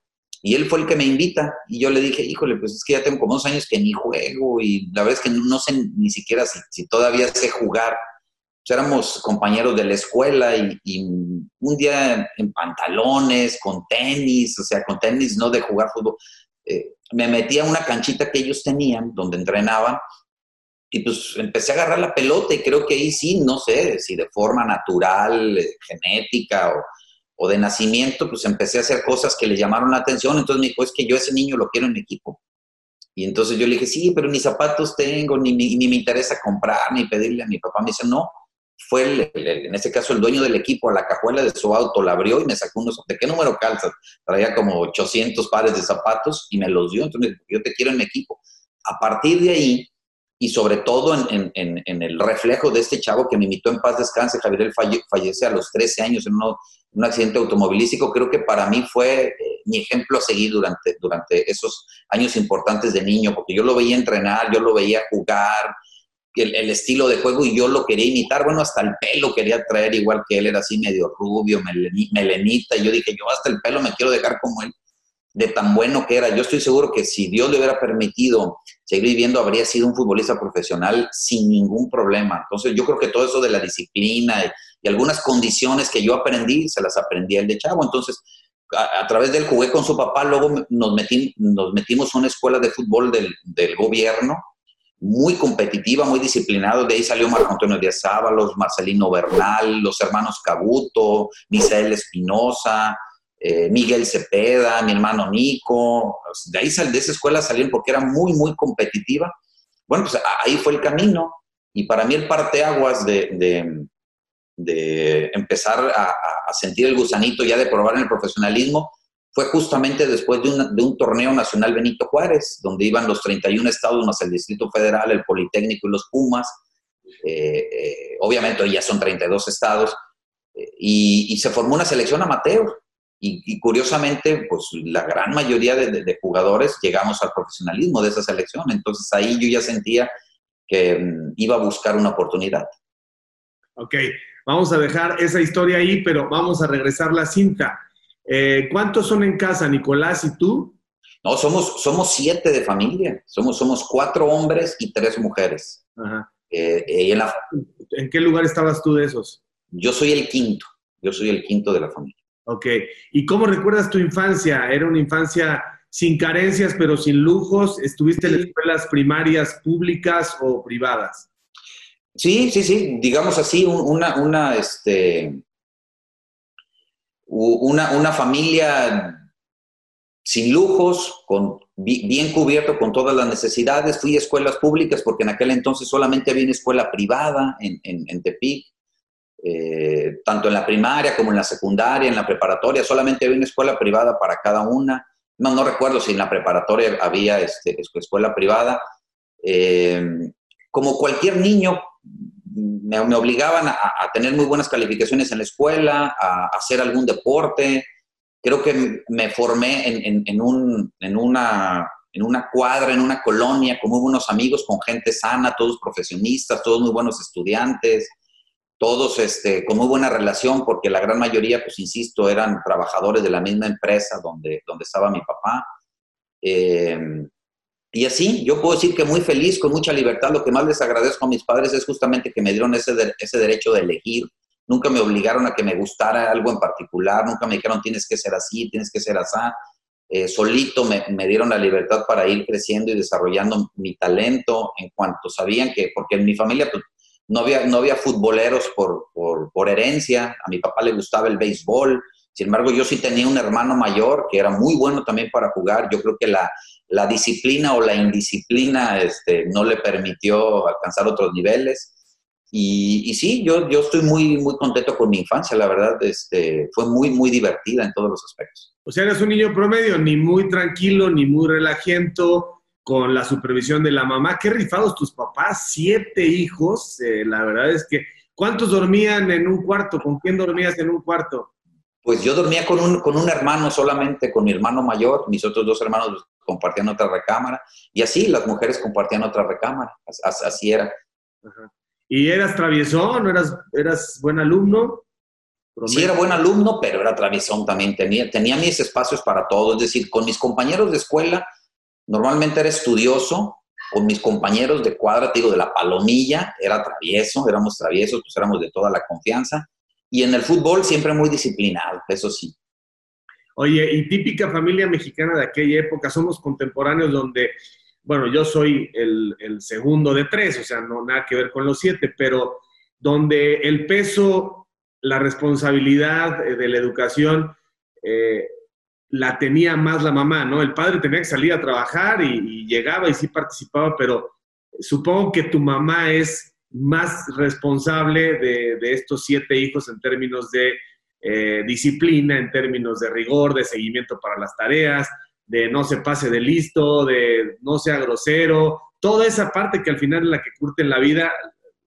Y él fue el que me invita y yo le dije, híjole, pues es que ya tengo como dos años que ni juego y la verdad es que no, sé ni siquiera si, todavía sé jugar. Pues éramos compañeros de la escuela y, y, un día en pantalones, con tenis, o sea, con tenis no de jugar fútbol, eh, me metí a una canchita que ellos tenían, donde entrenaban, y pues empecé a agarrar la pelota y creo que ahí sí, no sé, si de forma natural, eh, genética o, de nacimiento, pues empecé a hacer cosas que le llamaron la atención. Entonces me dijo, es que yo ese niño lo quiero en mi equipo. Y entonces yo le dije, sí, pero ni zapatos tengo, ni, ni me interesa comprar, ni pedirle a mi papá. Me dice, no, fue en este caso el dueño del equipo a la cajuela de su auto, la abrió y me sacó unos, ¿de qué número calzas? Traía como 800 pares de zapatos y me los dio, entonces yo te quiero en mi equipo. A partir de ahí, y sobre todo en, en, en, el reflejo de este chavo que me invitó en paz descanse, Javier, él fallece a los 13 años en un accidente automovilístico, creo que para mí fue eh, mi ejemplo a seguir durante, durante esos años importantes de niño, porque yo lo veía entrenar, yo lo veía jugar, el, estilo de juego y yo lo quería imitar. Bueno, hasta el pelo quería traer igual que él, era así medio rubio, melenita. Y yo dije, yo hasta el pelo me quiero dejar como él, de tan bueno que era. Yo estoy seguro que si Dios le hubiera permitido seguir viviendo, habría sido un futbolista profesional sin ningún problema. Entonces, yo creo que todo eso de la disciplina y, algunas condiciones que yo aprendí, se las aprendí el de chavo. Entonces, a, través del jugué con su papá, luego nos, metí, nos metimos a una escuela de fútbol del, del gobierno muy competitiva, muy disciplinado. De ahí salió Marco Antonio Díaz Ábalos, Marcelino Bernal, los hermanos Cabuto, Misael Espinosa, eh, Miguel Cepeda, mi hermano Nico. De ahí de esa escuela salieron porque era muy, muy competitiva. Bueno, pues ahí fue el camino. Y para mí el parteaguas de, de, de empezar a, a sentir el gusanito ya de probar en el profesionalismo fue justamente después de, un torneo nacional Benito Juárez, donde iban los 31 estados más el Distrito Federal, el Politécnico y los Pumas. Eh, eh, obviamente ya son 32 estados. Eh, y, se formó una selección amateur. Y, curiosamente, pues la gran mayoría de, jugadores llegamos al profesionalismo de esa selección. Entonces ahí yo ya sentía que mm, iba a buscar una oportunidad. Ok, vamos a dejar esa historia ahí, pero vamos a regresar la cinta. Eh, ¿Cuántos son en casa, Nicolás y tú? No, somos, somos siete de familia. Somos, somos cuatro hombres y tres mujeres. Eh, eh, en, qué lugar estabas tú de esos? Yo soy el quinto. Yo soy el quinto de la familia. Ok. ¿Y cómo recuerdas tu infancia? ¿Era una infancia sin carencias, pero sin lujos? ¿Estuviste en escuelas primarias públicas o privadas? Sí, sí, sí. Digamos así, una, una, este, una, una familia sin lujos, con, bien cubierto con todas las necesidades. Fui a escuelas públicas porque en aquel entonces solamente había una escuela privada en, en, Tepic, eh, tanto en la primaria como en la secundaria, en la preparatoria, solamente había una escuela privada para cada una. No, no recuerdo si en la preparatoria había este, escuela privada. Eh, como cualquier niño, me, obligaban a, tener muy buenas calificaciones en la escuela, a, hacer algún deporte. Creo que me formé en, un, en, una, en una cuadra, en una colonia, con muy buenos amigos, con gente sana, todos profesionistas, todos muy buenos estudiantes, todos este, con muy buena relación, porque la gran mayoría, pues insisto, eran trabajadores de la misma empresa donde, donde estaba mi papá. Eh, y así, yo puedo decir que muy feliz, con mucha libertad. Lo que más les agradezco a mis padres es justamente que me dieron ese, ese derecho de elegir. Nunca me obligaron a que me gustara algo en particular, nunca me dijeron tienes que ser así, tienes que ser así. Eh, solito me, dieron la libertad para ir creciendo y desarrollando mi talento en cuanto sabían que, porque en mi familia pues, no, había, no había futboleros por, por, por herencia, a mi papá le gustaba el béisbol, sin embargo yo sí tenía un hermano mayor que era muy bueno también para jugar, yo creo que la, la disciplina o la indisciplina este, no le permitió alcanzar otros niveles. Y, sí, yo, yo estoy muy, muy contento con mi infancia, la verdad, este, fue muy, muy divertida en todos los aspectos. O sea, eres un niño promedio, ni muy tranquilo, ni muy relajiento, con la supervisión de la mamá. Qué rifados tus papás, siete hijos, eh, la verdad es que, ¿cuántos dormían en un cuarto? ¿Con quién dormías en un cuarto? Pues yo dormía con un, con un hermano solamente, con mi hermano mayor, mis otros dos hermanos compartían otra recámara, y así las mujeres compartían otra recámara, así era. ¿Y eras traviesón? ¿Eras, eras buen alumno? Sí, era buen alumno, pero era traviesón también. Tenía, tenía mis espacios para todo. Es decir, con mis compañeros de escuela, normalmente era estudioso. Con mis compañeros de cuadra, digo, de la palomilla, era travieso, éramos traviesos, pues éramos de toda la confianza. Y en el fútbol siempre muy disciplinado, eso sí. Oye, y típica familia mexicana de aquella época, somos contemporáneos donde, bueno, yo soy el, segundo de tres, o sea, no nada que ver con los siete, pero donde el peso, la responsabilidad de la educación eh, la tenía más la mamá, ¿no? El padre tenía que salir a trabajar y, llegaba y sí participaba, pero supongo que tu mamá es más responsable de, de estos siete hijos en términos de eh, disciplina en términos de rigor, de seguimiento para las tareas, de no se pase de listo, de no sea grosero, toda esa parte que al final es la que curte en la vida,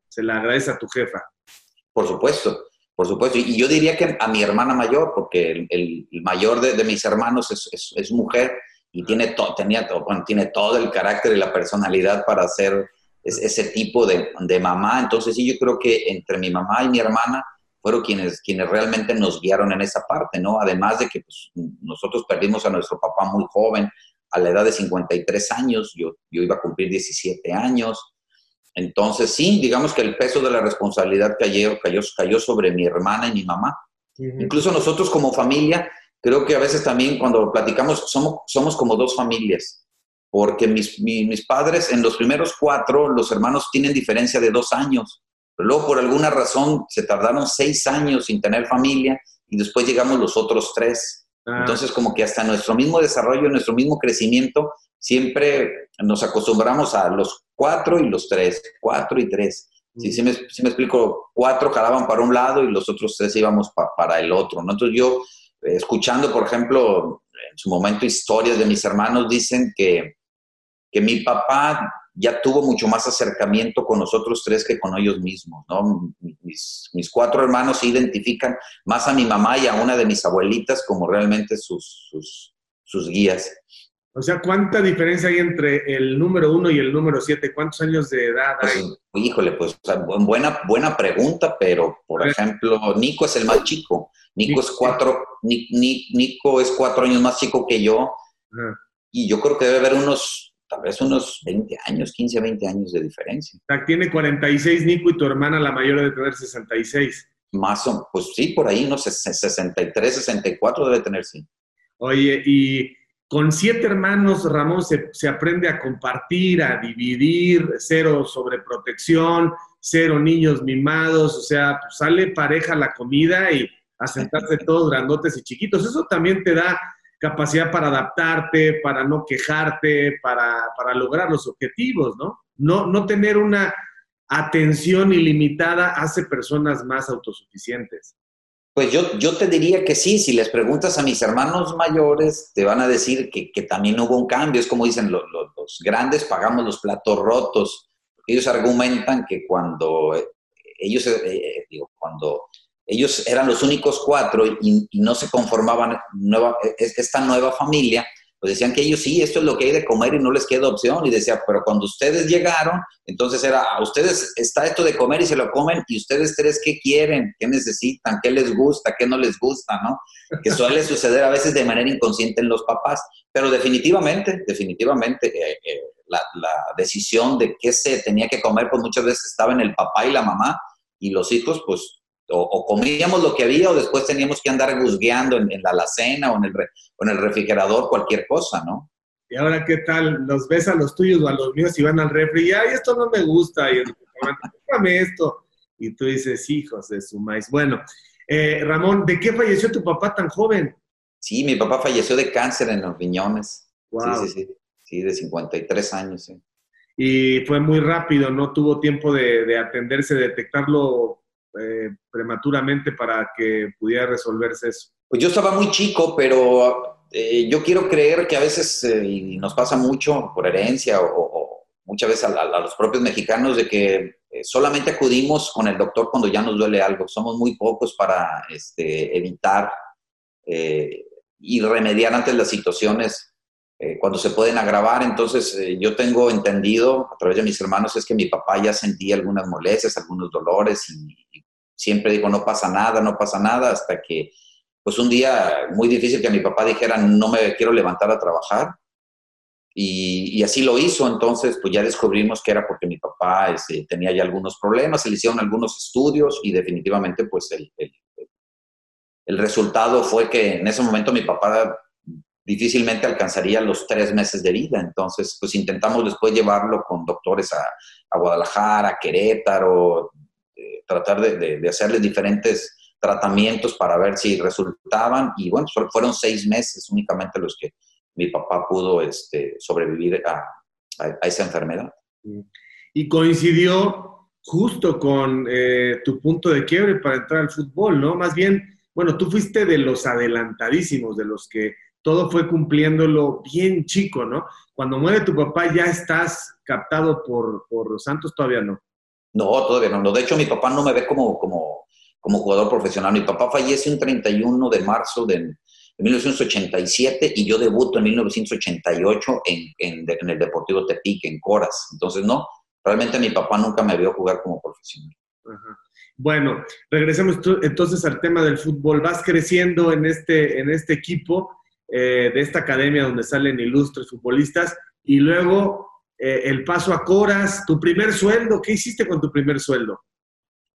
se la agradece a tu jefa. Por supuesto, por supuesto. Y yo diría que a mi hermana mayor, porque el, mayor de, mis hermanos es, mujer y tiene, to, tenía, tiene todo el carácter y la personalidad para ser ese tipo de, de mamá. Entonces sí, yo creo que entre mi mamá y mi hermana fueron quienes, quienes realmente nos guiaron en esa parte, ¿no? Además de que pues, nosotros perdimos a nuestro papá muy joven, a la edad de 53 años, yo, yo iba a cumplir 17 años. Entonces, sí, digamos que el peso de la responsabilidad cayó, cayó, cayó sobre mi hermana y mi mamá. Incluso nosotros como familia, creo que a veces también cuando platicamos somos, somos como dos familias, porque mis, mis padres en los primeros cuatro, los hermanos tienen diferencia de dos años. Pero luego, por alguna razón, se tardaron seis años sin tener familia y después llegamos los otros tres. Ah. Entonces, como que hasta nuestro mismo desarrollo, nuestro mismo crecimiento, siempre nos acostumbramos a los cuatro y los tres, cuatro y tres. Si, me, explico, cuatro jalaban para un lado y los otros tres íbamos para el otro. ¿no? Entonces yo, eh, escuchando, por ejemplo, en su momento historias de mis hermanos, dicen que, que mi papá ya tuvo mucho más acercamiento con nosotros tres que con ellos mismos, ¿no? Mis, cuatro hermanos se identifican más a mi mamá y a una de mis abuelitas como realmente sus, sus, guías. O sea, ¿cuánta diferencia hay entre el número uno y el número siete? ¿Cuántos años de edad pues, hay? híjole, pues buena, buena pregunta, pero por ejemplo, Nico es el más chico. Nico es cuatro, Nico es cuatro años más chico que yo. Y yo creo que debe haber unos tal vez unos 20 años, 15, 20 años de diferencia. O sea, tiene 46 Nico y tu hermana la mayor debe tener 66. Más o pues sí, por ahí, no sé, 63, 64 debe tener, sí. Oye, y con siete hermanos, Ramón, se, se aprende a compartir, a dividir, cero sobreprotección, cero niños mimados, o sea, pues sale pareja la comida y a sentarse todos grandotes y chiquitos. Eso también te da capacidad para adaptarte, para no quejarte, para, para lograr los objetivos, ¿no? ¿no? No tener una atención ilimitada hace personas más autosuficientes. Pues yo, yo te diría que sí, si les preguntas a mis hermanos mayores, te van a decir que, que también hubo un cambio, es como dicen, los, los, grandes pagamos los platos rotos, ellos argumentan que cuando eh, ellos, eh, eh, digo, cuando ellos eran los únicos cuatro y, no se conformaban nueva, esta nueva familia, pues decían que ellos sí, esto es lo que hay de comer y no les queda opción. Y decía, pero cuando ustedes llegaron, entonces era, a ustedes está esto de comer y se lo comen, y ustedes tres, ¿qué quieren? ¿Qué necesitan? ¿Qué les gusta? ¿Qué no les gusta? ¿No? Que suele suceder a veces de manera inconsciente en los papás. Pero definitivamente, definitivamente, eh, eh, la, la decisión de qué se tenía que comer, pues muchas veces estaba en el papá y la mamá, y los hijos, pues o, comíamos lo que había o después teníamos que andar guzgueando en, la alacena o en, el en el refrigerador cualquier cosa, ¿no? Y ahora, ¿qué tal? ¿Los ves a los tuyos o a los míos y van al refri y, ay, esto no me gusta, y esto. Y tú dices, hijos de su maíz. Bueno, eh, Ramón, ¿de qué falleció tu papá tan joven? Sí, mi papá falleció de cáncer en los riñones. Sí, sí, sí. Sí, de 53 años, sí. Y fue muy rápido, no tuvo tiempo de, de atenderse, de detectarlo eh, prematuramente para que pudiera resolverse eso? Pues yo estaba muy chico, pero eh, yo quiero creer que a veces, eh, y nos pasa mucho por herencia o, muchas veces a, los propios mexicanos, de que solamente acudimos con el doctor cuando ya nos duele algo. Somos muy pocos para este, evitar y remediar antes las situaciones cuando se pueden agravar. Entonces, yo tengo entendido a través de mis hermanos es que mi papá ya sentía algunas molestias, algunos dolores y, siempre digo, no pasa nada, no pasa nada, hasta que, pues un día muy difícil que mi papá dijera, no me quiero levantar a trabajar. Y, así lo hizo, entonces pues ya descubrimos que era porque mi papá este, tenía ya algunos problemas, se le hicieron algunos estudios y definitivamente pues el, el, resultado fue que en ese momento mi papá difícilmente alcanzaría los tres meses de vida. Entonces, pues intentamos después llevarlo con doctores a, a Guadalajara, a Querétaro, tratar de, de, hacerle diferentes tratamientos para ver si resultaban y bueno, fueron seis meses únicamente los que mi papá pudo este, sobrevivir a, a, esa enfermedad. Y coincidió justo con eh, tu punto de quiebre para entrar al fútbol, ¿no? Más bien, bueno, tú fuiste de los adelantadísimos, de los que todo fue cumpliéndolo bien chico, ¿no? Cuando muere tu papá ya estás captado por, por Santos, todavía no. No, todavía no. De hecho, mi papá no me ve como, como, como jugador profesional. Mi papá fallece un 31 de marzo de, 1987 y yo debuto en 1988 en, en, en, el Deportivo Tepic, en Coras. Entonces, no, realmente mi papá nunca me vio jugar como profesional. Bueno, regresemos entonces al tema del fútbol. Vas creciendo en este, en este equipo eh, de esta academia donde salen ilustres futbolistas y luego eh, el paso a Coras, tu primer sueldo, ¿qué hiciste con tu primer sueldo?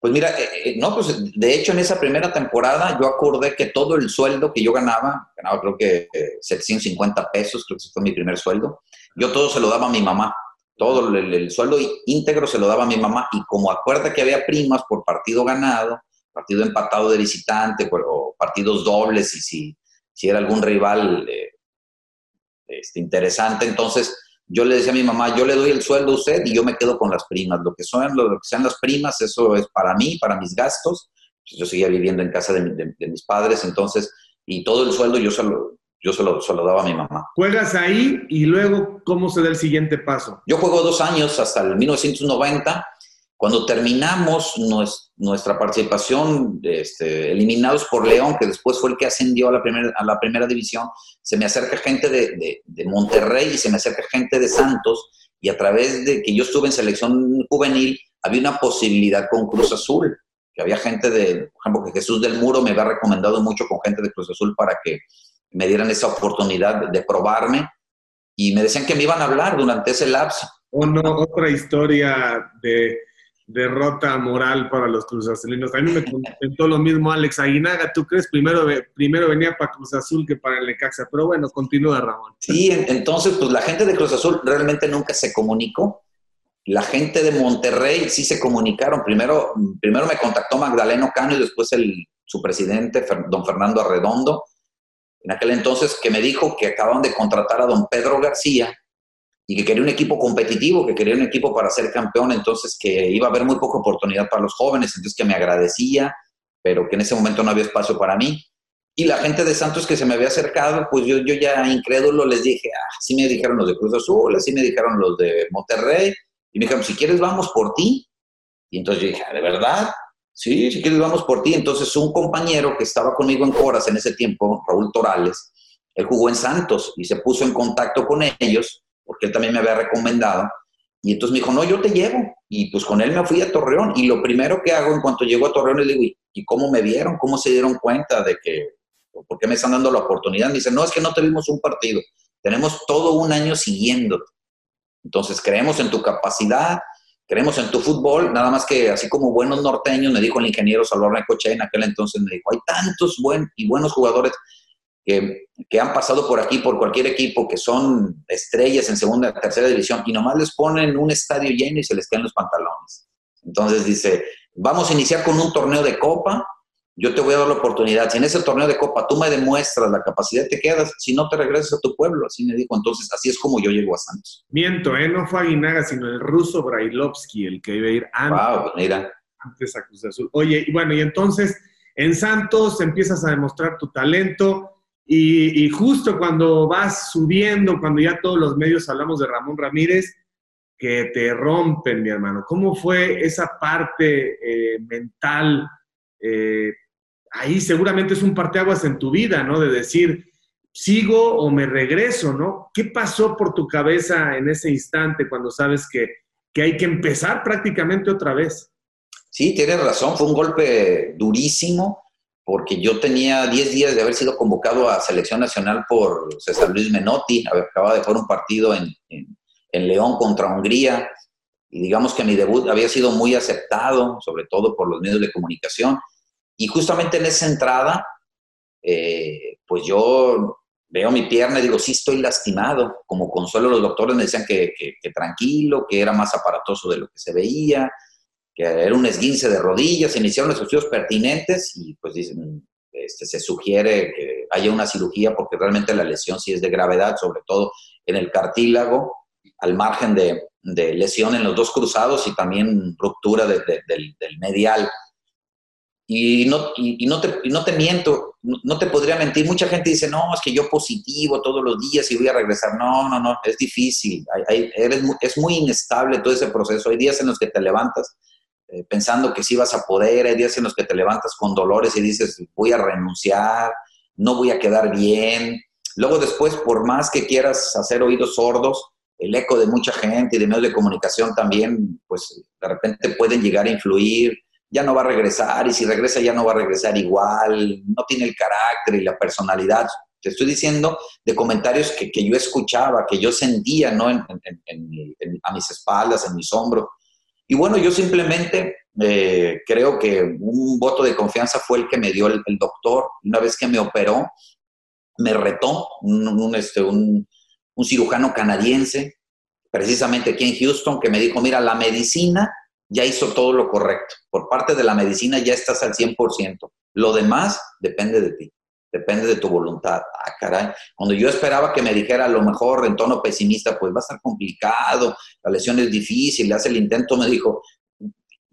Pues mira, eh, eh, no, pues de hecho en esa primera temporada yo acordé que todo el sueldo que yo ganaba, ganaba creo que 750 pesos, creo que fue mi primer sueldo, yo todo se lo daba a mi mamá, todo el, sueldo íntegro se lo daba a mi mamá y como acuerda que había primas por partido ganado, partido empatado de visitante o partidos dobles y si, si era algún rival este, interesante, entonces yo le decía a mi mamá, yo le doy el sueldo a usted y yo me quedo con las primas. Lo que, son, lo que sean las primas, eso es para mí, para mis gastos. Pues yo seguía viviendo en casa de, mis padres, entonces, y todo el sueldo yo se lo, yo se lo, daba a mi mamá. ¿Juegas ahí y luego cómo se da el siguiente paso? Yo juego dos años hasta el 1990 cuando terminamos nuestra participación, este, eliminados por León, que después fue el que ascendió a la primera, a la primera división, se me acerca gente de, Monterrey y se me acerca gente de Santos, y a través de que yo estuve en selección juvenil, había una posibilidad con Cruz Azul, que había gente de, por ejemplo, que Jesús del Muro me había recomendado mucho con gente de Cruz Azul para que me dieran esa oportunidad de probarme, y me decían que me iban a hablar durante ese lapso. otra historia de derrota moral para los Cruz Azulinos. A mí me contó lo mismo Alex Aguinaga. ¿Tú crees? Primero, primero venía para Cruz Azul que para el Necaxa. Pero bueno, continúa, Ramón. Sí, entonces, pues la gente de Cruz Azul realmente nunca se comunicó. La gente de Monterrey sí se comunicaron. Primero, primero me contactó Magdaleno Cano y después el, su presidente, don Fernando Arredondo. en aquel entonces, que me dijo que acaban de contratar a don Pedro García y que quería un equipo competitivo, que quería un equipo para ser campeón, entonces que iba a haber muy poca oportunidad para los jóvenes, entonces que me agradecía, pero que en ese momento no había espacio para mí. Y la gente de Santos que se me había acercado, pues yo, yo ya incrédulo les dije, ah, me dijeron los de Cruz Azul, así me dijeron los de Monterrey, y me dijeron, si quieres vamos por ti. Y entonces yo dije, ah, ¿de verdad? Sí, si quieres vamos por ti. Entonces un compañero que estaba conmigo en Coras en ese tiempo, Raúl Torales, él jugó en Santos y se puso en contacto con ellos, porque él también me había recomendado. Y entonces me dijo, no, yo te llevo. Y pues con él me fui a Torreón. Y lo primero que hago en cuanto llego a Torreón, le digo, ¿y cómo me vieron? ¿Cómo se dieron cuenta de que ¿Por qué me están dando la oportunidad? Me dicen, no, es que no tuvimos un partido. Tenemos todo un año siguiéndote. Entonces, creemos en tu capacidad, creemos en tu fútbol, nada más que así como buenos norteños, me dijo el ingeniero Salvador Necoche en aquel entonces, me dijo, hay tantos buen, y buenos jugadores que, que, han pasado por aquí, por cualquier equipo, que son estrellas en segunda, tercera división, y nomás les ponen un estadio lleno y se les caen los pantalones. Entonces dice, vamos a iniciar con un torneo de copa, yo te voy a dar la oportunidad. Si en ese torneo de copa tú me demuestras la capacidad, te quedas. Si no, te regresas a tu pueblo. Así me dijo. Entonces, así es como yo llego a Santos. Miento, ¿eh? No fue Aguinaga, sino el ruso Brailovsky el que iba a ir antes, wow, mira. antes a Cruz Azul. Oye, y bueno, y entonces en Santos empiezas a demostrar tu talento. Y, justo cuando vas subiendo, cuando ya todos los medios hablamos de Ramón Ramírez, que te rompen, mi hermano. ¿Cómo fue esa parte eh, mental? Eh, ahí seguramente es un parteaguas en tu vida, ¿no? De decir, sigo o me regreso, ¿no? ¿Qué pasó por tu cabeza en ese instante cuando sabes que, hay que empezar prácticamente otra vez? Sí, tienes razón, fue un golpe durísimo porque yo tenía 10 días de haber sido convocado a selección nacional por César Luis Menotti, acababa de jugar un partido en, en León contra Hungría, y digamos que mi debut había sido muy aceptado, sobre todo por los medios de comunicación, y justamente en esa entrada, eh, pues yo veo mi pierna y digo, sí estoy lastimado. Como consuelo los doctores me decían que, tranquilo, que era más aparatoso de lo que se veía, que era un esguince de rodillas. Se iniciaron los estudios pertinentes y pues dicen, este, se sugiere que haya una cirugía porque realmente la lesión sí es de gravedad, sobre todo en el cartílago, al margen de, lesión en los dos cruzados y también ruptura del, del medial. Y no, y, no, te, no te miento, no, te podría mentir. Mucha gente dice, no, es que yo positivo todos los días y voy a regresar. No, no, no, es difícil. Hay, eres, es muy inestable todo ese proceso. Hay días en los que te levantas eh, pensando que sí vas a poder, hay días en los que te levantas con dolores y dices, voy a renunciar, no voy a quedar bien. Luego después, por más que quieras hacer oídos sordos, el eco de mucha gente y de medios de comunicación también, pues de repente pueden llegar a influir ya no va a regresar y si regresa ya no va a regresar igual, no tiene el carácter y la personalidad. Te estoy diciendo de comentarios que, que yo escuchaba, que yo sentía ¿no? En, en, a mis espaldas, en mis hombros. Y bueno, yo simplemente eh, creo que un voto de confianza fue el que me dio el, doctor. Una vez que me operó, me retó este, un, un cirujano canadiense, precisamente aquí en Houston, que me dijo, mira, la medicina ya hizo todo lo correcto. Por parte de la medicina ya estás al 100%. Lo demás depende de ti, depende de tu voluntad. Ah, caray. Cuando yo esperaba que me dijera a lo mejor en tono pesimista, pues va a estar complicado, la lesión es difícil, hace el intento, me dijo,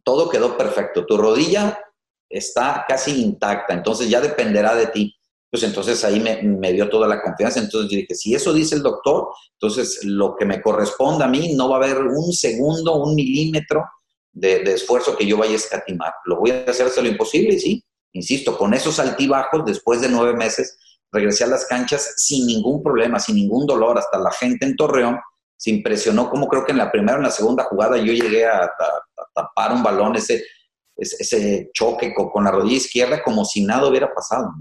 todo quedó perfecto. Tu rodilla está casi intacta, entonces ya dependerá de ti. Pues entonces ahí me, me, dio toda la confianza. Entonces yo dije, si eso dice el doctor, entonces lo que me corresponde a mí no va a haber un segundo, un milímetro de, esfuerzo que yo vaya a escatimar. Lo voy a hacer hasta lo imposible sí, insisto, con esos altibajos, después de nueve meses, regresé a las canchas sin ningún problema, sin ningún dolor. Hasta la gente en Torreón se impresionó como creo que en la primera o en la segunda jugada yo llegué a, tapar un balón, ese, ese, choque con, la rodilla izquierda, como si nada hubiera pasado.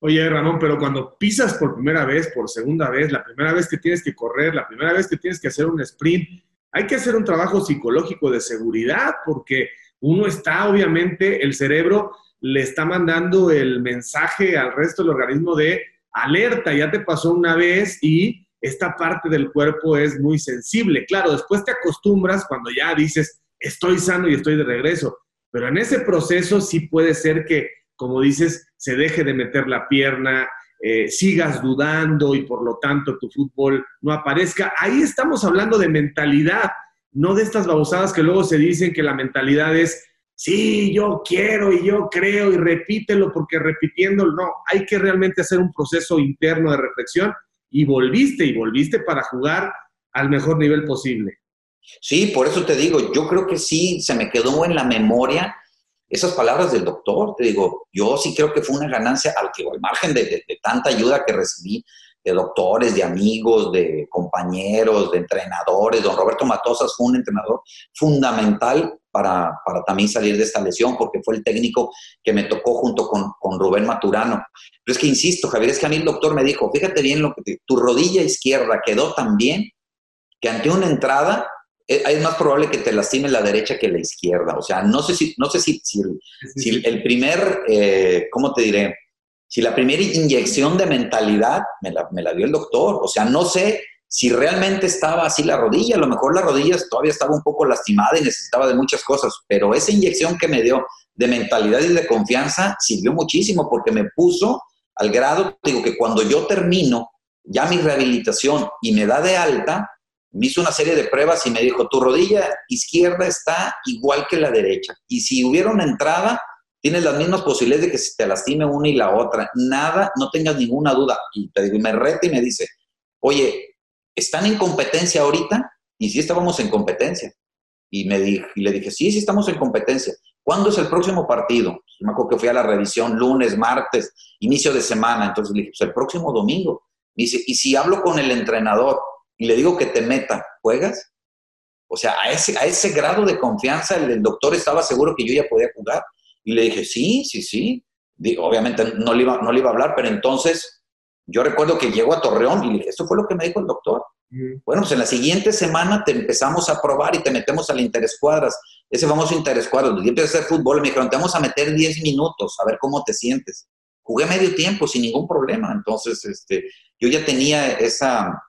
Oye, Ramón, pero cuando pisas por primera vez, por segunda vez, la primera vez que tienes que correr, la primera vez que tienes que hacer un sprint, hay que hacer un trabajo psicológico de seguridad porque uno está, obviamente, el cerebro le está mandando el mensaje al resto del organismo de alerta, ya te pasó una vez y esta parte del cuerpo es muy sensible. Claro, después te acostumbras cuando ya dices, estoy sano y estoy de regreso, pero en ese proceso sí puede ser que, como dices, se deje de meter la pierna, eh, sigas dudando y por lo tanto tu fútbol no aparezca. Ahí estamos hablando de mentalidad, no de estas babosadas que luego se dicen que la mentalidad es, sí, yo quiero y yo creo y repítelo porque repitiéndolo, no, hay que realmente hacer un proceso interno de reflexión y volviste y volviste para jugar al mejor nivel posible. Sí, por eso te digo, yo creo que sí, se me quedó en la memoria esas palabras del doctor, te digo, yo sí creo que fue una ganancia al, que, al margen de, tanta ayuda que recibí de doctores, de amigos, de compañeros, de entrenadores. Don Roberto Matosas fue un entrenador fundamental para, también salir de esta lesión, porque fue el técnico que me tocó junto con, Rubén Maturano. Pero es que insisto, Javier, es que a mí el doctor me dijo, fíjate bien lo que tu rodilla izquierda quedó tan bien que ante una entrada eh, es más probable que te lastime la derecha que la izquierda. O sea, no sé si, no sé si, si, el, primer, eh, ¿cómo te diré? Si la primera inyección de mentalidad me la, me la, dio el doctor. O sea, no sé si realmente estaba así la rodilla. A lo mejor la rodilla todavía estaba un poco lastimada y necesitaba de muchas cosas. Pero esa inyección que me dio de mentalidad y de confianza sirvió muchísimo porque me puso al grado, digo, que cuando yo termino ya mi rehabilitación y me da de alta, me hizo una serie de pruebas y me dijo, tu rodilla izquierda está igual que la derecha. Y si hubiera una entrada, tienes las mismas posibilidades de que se te lastime una y la otra. Nada, no tengas ninguna duda. Y me reta y me dice, oye, ¿están en competencia ahorita? Y sí estábamos en competencia. Y, me y le dije, sí, sí estamos en competencia. ¿Cuándo es el próximo partido? me acuerdo que fui a la revisión lunes, martes, inicio de semana. Entonces le dije, pues el próximo domingo. Me dice, ¿y si hablo con el entrenador? y le digo que te meta, ¿juegas? O sea, a ese, a ese grado de confianza el, doctor estaba seguro que yo ya podía jugar. Y le dije, sí, sí, sí. obviamente no le, iba, no le iba a hablar, pero entonces yo recuerdo que llego a Torreón y le dije, esto fue lo que me dijo el doctor. Bueno, pues en la siguiente semana te empezamos a probar y te metemos al interescuadras. Ese famoso interescuadras. Yo empecé a hacer fútbol y me dijeron, te vamos a meter 10 minutos a ver cómo te sientes. Jugué medio tiempo sin ningún problema. Entonces, este, yo ya tenía esa,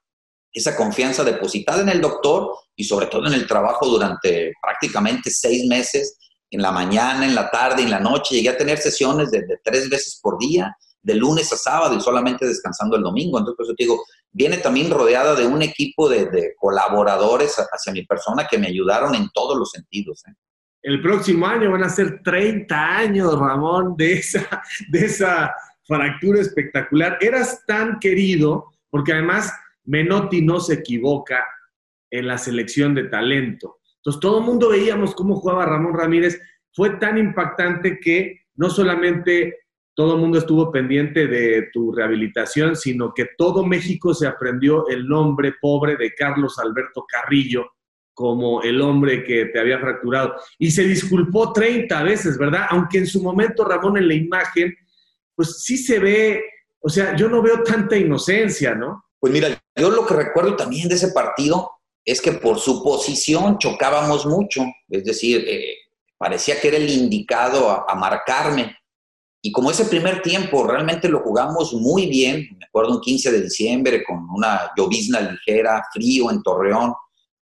esa confianza depositada en el doctor y sobre todo en el trabajo durante prácticamente seis meses, en la mañana, en la tarde, en la noche. Llegué a tener sesiones de, tres veces por día, de lunes a sábado y solamente descansando el domingo. Entonces, por te digo, viene también rodeada de un equipo de, colaboradores hacia mi persona que me ayudaron en todos los sentidos. ¿eh? El próximo año van a ser 30 años, Ramón, de esa, de esa fractura espectacular. Eras tan querido, porque además Menotti no se equivoca en la selección de talento. Entonces, todo el mundo veíamos cómo jugaba Ramón Ramírez. Fue tan impactante que no solamente todo el mundo estuvo pendiente de tu rehabilitación, sino que todo México se aprendió el nombre pobre de Carlos Alberto Carrillo como el hombre que te había fracturado. Y se disculpó 30 veces, ¿verdad? Aunque en su momento Ramón en la imagen, pues sí se ve, o sea, yo no veo tanta inocencia, ¿no? Pues mira, yo lo que recuerdo también de ese partido es que por su posición chocábamos mucho, es decir, eh, parecía que era el indicado a, marcarme. Y como ese primer tiempo realmente lo jugamos muy bien, me acuerdo un 15 de diciembre con una llovizna ligera, frío en Torreón,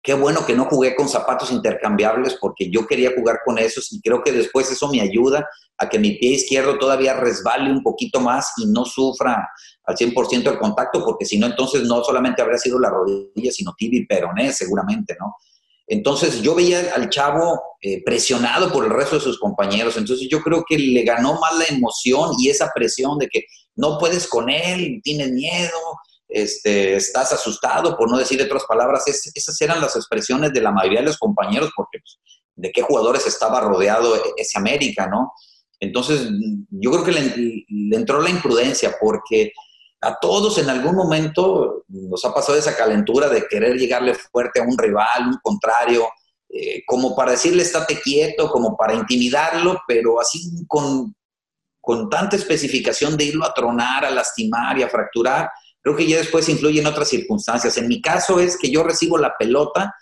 qué bueno que no jugué con zapatos intercambiables porque yo quería jugar con esos y creo que después eso me ayuda a que mi pie izquierdo todavía resbale un poquito más y no sufra al 100% el contacto, porque si no, entonces no solamente habría sido la rodilla, sino tibia y peroné, seguramente, ¿no? Entonces yo veía al chavo eh, presionado por el resto de sus compañeros, entonces yo creo que le ganó más la emoción y esa presión de que no puedes con él, tienes miedo, este, estás asustado, por no decir otras palabras, esas eran las expresiones de la mayoría de los compañeros, porque pues, de qué jugadores estaba rodeado ese América, ¿no? Entonces, yo creo que le, entró la imprudencia porque a todos en algún momento nos ha pasado esa calentura de querer llegarle fuerte a un rival, un contrario, eh, como para decirle estate quieto, como para intimidarlo, pero así con, con tanta especificación de irlo a tronar, a lastimar y a fracturar, creo que ya después influye en otras circunstancias. En mi caso es que yo recibo la pelota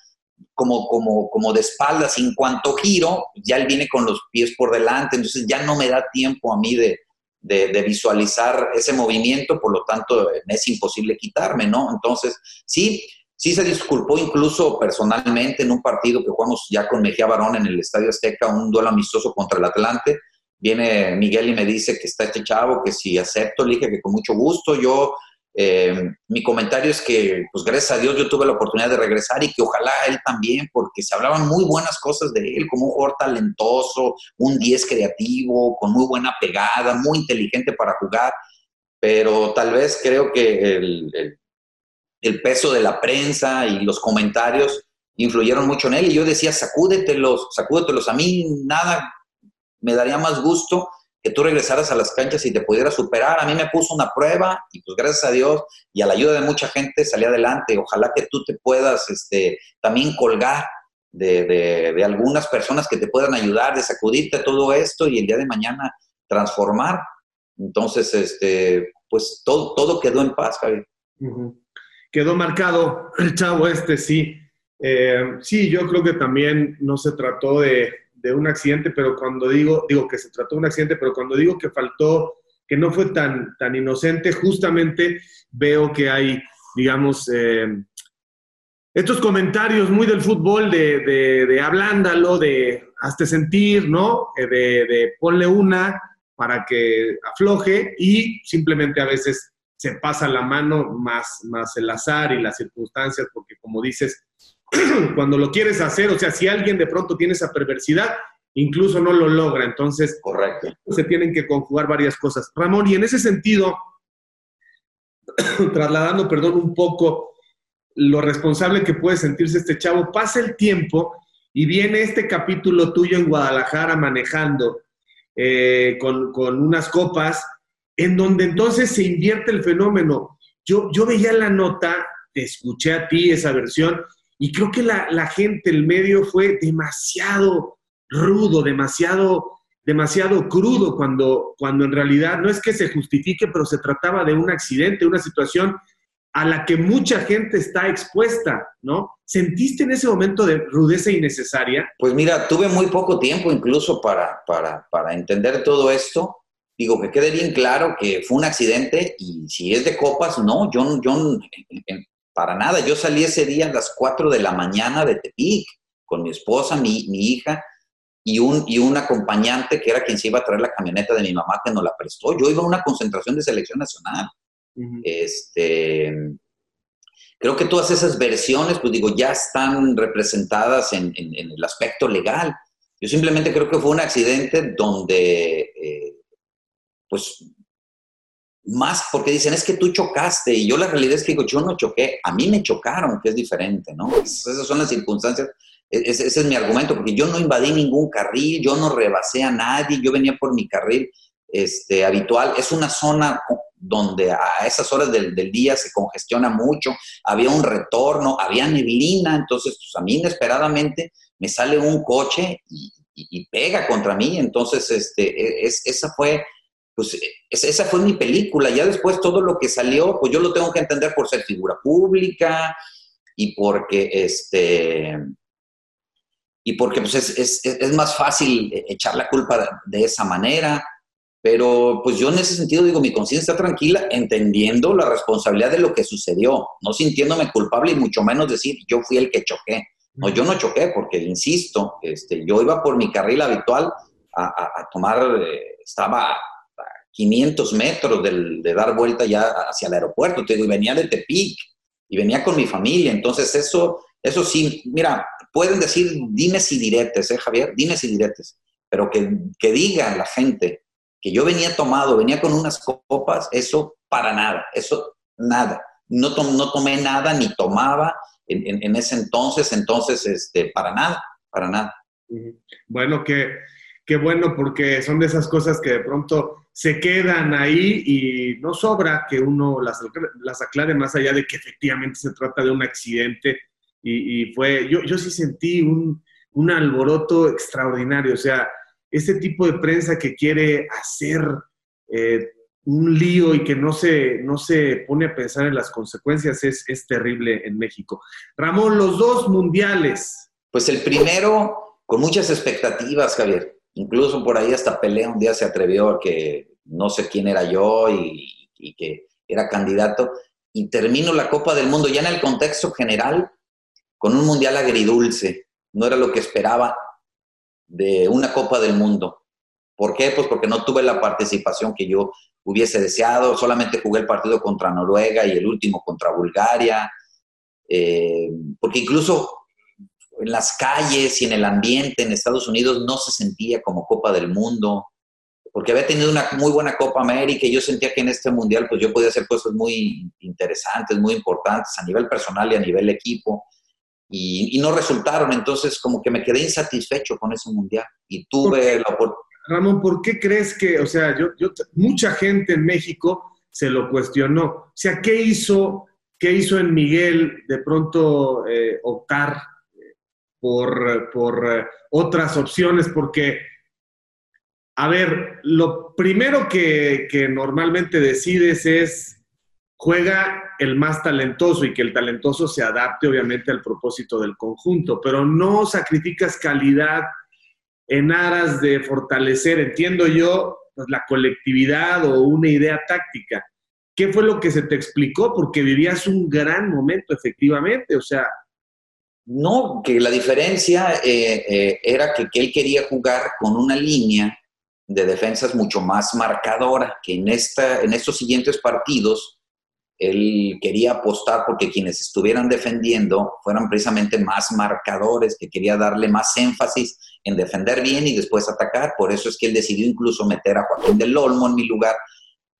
como, como, como de espaldas. En cuanto giro, ya él viene con los pies por delante, entonces ya no me da tiempo a mí de, de, visualizar ese movimiento, por lo tanto es imposible quitarme, ¿no? Entonces, sí, sí se disculpó incluso personalmente en un partido que jugamos ya con Mejía Barón en el Estadio Azteca, un duelo amistoso contra el Atlante. viene Miguel y me dice que está este chavo, que si acepto, le dije que con mucho gusto. Yo, eh, mi comentario es que, pues gracias a Dios, yo tuve la oportunidad de regresar y que ojalá él también, porque se hablaban muy buenas cosas de él, como un jugador talentoso, un 10 creativo, con muy buena pegada, muy inteligente para jugar, pero tal vez creo que el, el, peso de la prensa y los comentarios influyeron mucho en él y yo decía, sacúdetelos, sacúdetelos. A mí nada me daría más gusto que tú regresaras a las canchas y te pudieras superar. A mí me puso una prueba y pues gracias a Dios y a la ayuda de mucha gente salí adelante. Ojalá que tú te puedas este, también colgar de, de, algunas personas que te puedan ayudar, de sacudirte todo esto y el día de mañana transformar. Entonces, este, pues todo, todo quedó en paz, Javier. Quedó marcado el chavo este, sí. Eh, sí, yo creo que también no se trató de, de, un accidente, pero cuando digo, digo que se trató de un accidente, pero cuando digo que faltó, que no fue tan, tan inocente, justamente veo que hay, digamos, eh, estos comentarios muy del fútbol de, de, de ablándalo, de hazte sentir, ¿no? Eh, de, de ponle una para que afloje y simplemente a veces se pasa la mano más, más el azar y las circunstancias, porque como dices, cuando lo quieres hacer, o sea, si alguien de pronto tiene esa perversidad, incluso no lo logra. Entonces, Correcto. se tienen que conjugar varias cosas. Ramón, y en ese sentido, trasladando, perdón, un poco lo responsable que puede sentirse este chavo, pasa el tiempo y viene este capítulo tuyo en Guadalajara manejando eh, con, con, unas copas, en donde entonces se invierte el fenómeno. Yo, yo veía la nota, te escuché a ti esa versión, y creo que la, la, gente, el medio fue demasiado rudo, demasiado, demasiado crudo cuando, cuando en realidad no es que se justifique, pero se trataba de un accidente, una situación a la que mucha gente está expuesta, ¿no? ¿Sentiste en ese momento de rudeza innecesaria? Pues mira, tuve muy poco tiempo incluso para, para, para entender todo esto. Digo, que quede bien claro que fue un accidente y si es de copas, no, yo, yo para nada. Yo salí ese día a las 4 de la mañana de Tepic con mi esposa, mi, mi hija y un, y un acompañante que era quien se iba a traer la camioneta de mi mamá que nos la prestó. Yo iba a una concentración de selección nacional. Uh -huh. Este, creo que todas esas versiones, pues digo, ya están representadas en, en, en, el aspecto legal. Yo simplemente creo que fue un accidente donde, eh, pues, más porque dicen, es que tú chocaste, y yo la realidad es que digo, yo no choqué, a mí me chocaron, que es diferente, ¿no? Esas son las circunstancias, ese, ese es mi argumento, porque yo no invadí ningún carril, yo no rebasé a nadie, yo venía por mi carril este, habitual, es una zona donde a esas horas del, del, día se congestiona mucho, había un retorno, había neblina, entonces pues, a mí inesperadamente me sale un coche y, y, pega contra mí, entonces este, es, esa fue pues esa fue mi película. Ya después todo lo que salió, pues yo lo tengo que entender por ser figura pública y porque este y porque pues es, es, es más fácil echar la culpa de esa manera. Pero pues yo en ese sentido digo, mi conciencia está tranquila, entendiendo la responsabilidad de lo que sucedió, no sintiéndome culpable y mucho menos decir yo fui el que choqué. No, yo no choqué porque, insisto, este, yo iba por mi carril habitual a, a, a tomar, eh, estaba 500 metros del, de dar vuelta ya hacia el aeropuerto, te digo, y venía de Tepic y venía con mi familia, entonces eso, eso sí, mira, pueden decir dimes y diretes, ¿eh, Javier? Dimes y diretes, pero que, que diga la gente que yo venía tomado, venía con unas copas, eso para nada, eso nada. No, tom, no tomé nada ni tomaba en, en, en, ese entonces, entonces, este, para nada, para nada. Bueno, que qué bueno porque son de esas cosas que de pronto se quedan ahí y no sobra que uno las, las aclare más allá de que efectivamente se trata de un accidente y, fue, yo, yo sí sentí un, un, alboroto extraordinario, o sea, ese tipo de prensa que quiere hacer eh, un lío y que no se, no se pone a pensar en las consecuencias es, es terrible en México. Ramón, los dos mundiales. Pues el primero, con muchas expectativas, Javier Incluso por ahí hasta Pelé un día se atrevió a que no sé quién era yo y, y, que era candidato. Y termino la Copa del Mundo ya en el contexto general con un mundial agridulce. No era lo que esperaba de una Copa del Mundo. ¿Por qué? Pues porque no tuve la participación que yo hubiese deseado. Solamente jugué el partido contra Noruega y el último contra Bulgaria. Eh, porque incluso en las calles y en el ambiente en Estados Unidos no se sentía como Copa del Mundo, porque había tenido una muy buena Copa América y yo sentía que en este Mundial pues yo podía hacer cosas muy interesantes, muy importantes a nivel personal y a nivel equipo. Y, no resultaron, entonces como que me quedé insatisfecho con ese Mundial y tuve la oportunidad. Ramón, ¿por qué crees que, o sea, yo, yo, mucha gente en México se lo cuestionó? O sea, ¿qué hizo, qué hizo en Miguel de pronto eh, optar por, por eh, otras opciones, porque, a ver, lo primero que, normalmente decides es juega el más talentoso y que el talentoso se adapte obviamente al propósito del conjunto, pero no sacrificas calidad en aras de fortalecer, entiendo yo, pues, la colectividad o una idea táctica. ¿Qué fue lo que se te explicó? Porque vivías un gran momento, efectivamente. O sea, no, que la diferencia eh, eh, era que, él quería jugar con una línea de defensas mucho más marcadora, que en, esta, en estos siguientes partidos él quería apostar porque quienes estuvieran defendiendo fueran precisamente más marcadores, que quería darle más énfasis en defender bien y después atacar. Por eso es que él decidió incluso meter a Joaquín del Olmo en mi lugar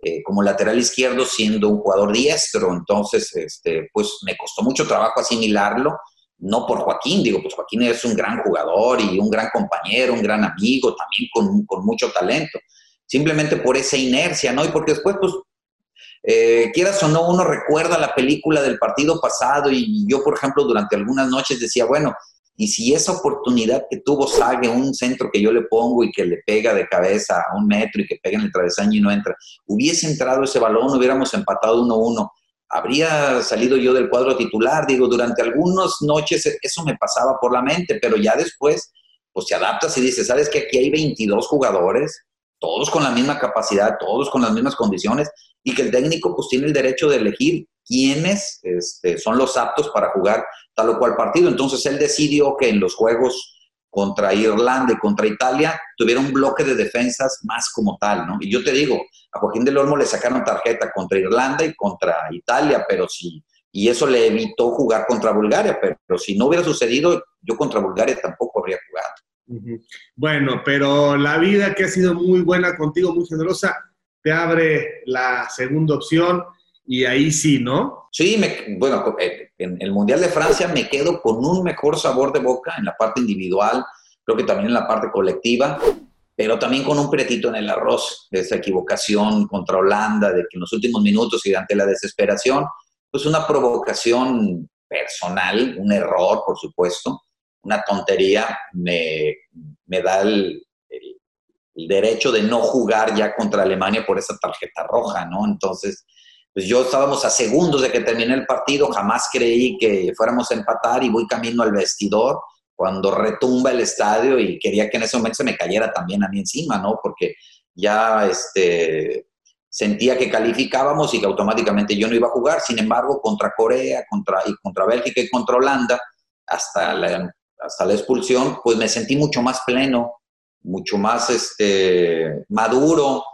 eh, como lateral izquierdo, siendo un jugador diestro. Entonces, este, pues me costó mucho trabajo asimilarlo no por Joaquín, digo, pues Joaquín es un gran jugador y un gran compañero, un gran amigo, también con, mucho talento, simplemente por esa inercia, ¿no? Y porque después, pues, eh, quieras o no, uno recuerda la película del partido pasado y yo, por ejemplo, durante algunas noches decía, bueno, y si esa oportunidad que tuvo Sague, un centro que yo le pongo y que le pega de cabeza a un metro y que pega en el travesaño y no entra, hubiese entrado ese balón, hubiéramos empatado 1-1 habría salido yo del cuadro titular. Digo, durante algunas noches eso me pasaba por la mente, pero ya después, pues te adaptas y dices, ¿sabes que aquí hay 22 jugadores? Todos con la misma capacidad, todos con las mismas condiciones, y que el técnico pues tiene el derecho de elegir quiénes este, son los aptos para jugar tal o cual partido. Entonces él decidió que en los juegos contra Irlanda y contra Italia, tuviera un bloque de defensas más como tal, ¿no? Y yo te digo, a Joaquín del Olmo le sacaron tarjeta contra Irlanda y contra Italia, pero sí, y eso le evitó jugar contra Bulgaria, pero, si no hubiera sucedido, yo contra Bulgaria tampoco habría jugado. Bueno, pero la vida que ha sido muy buena contigo, muy generosa, te abre la segunda opción y ahí sí, ¿no? Sí, me, bueno, eh, en el Mundial de Francia me quedo con un mejor sabor de boca en la parte individual, creo que también en la parte colectiva, pero también con un pretito en el arroz, esa equivocación contra Holanda, de que en los últimos minutos y ante la desesperación, pues una provocación personal, un error, por supuesto, una tontería, me, me da el, el derecho de no jugar ya contra Alemania por esa tarjeta roja, ¿no? Entonces, pues yo estábamos a segundos de que termine el partido, jamás creí que fuéramos a empatar y voy camino al vestidor cuando retumba el estadio y quería que en ese momento se me cayera también a mí encima, ¿no? Porque ya este, sentía que calificábamos y que automáticamente yo no iba a jugar. Sin embargo, contra Corea, contra, y contra Bélgica y contra Holanda, hasta la, hasta la expulsión, pues me sentí mucho más pleno, mucho más este, maduro.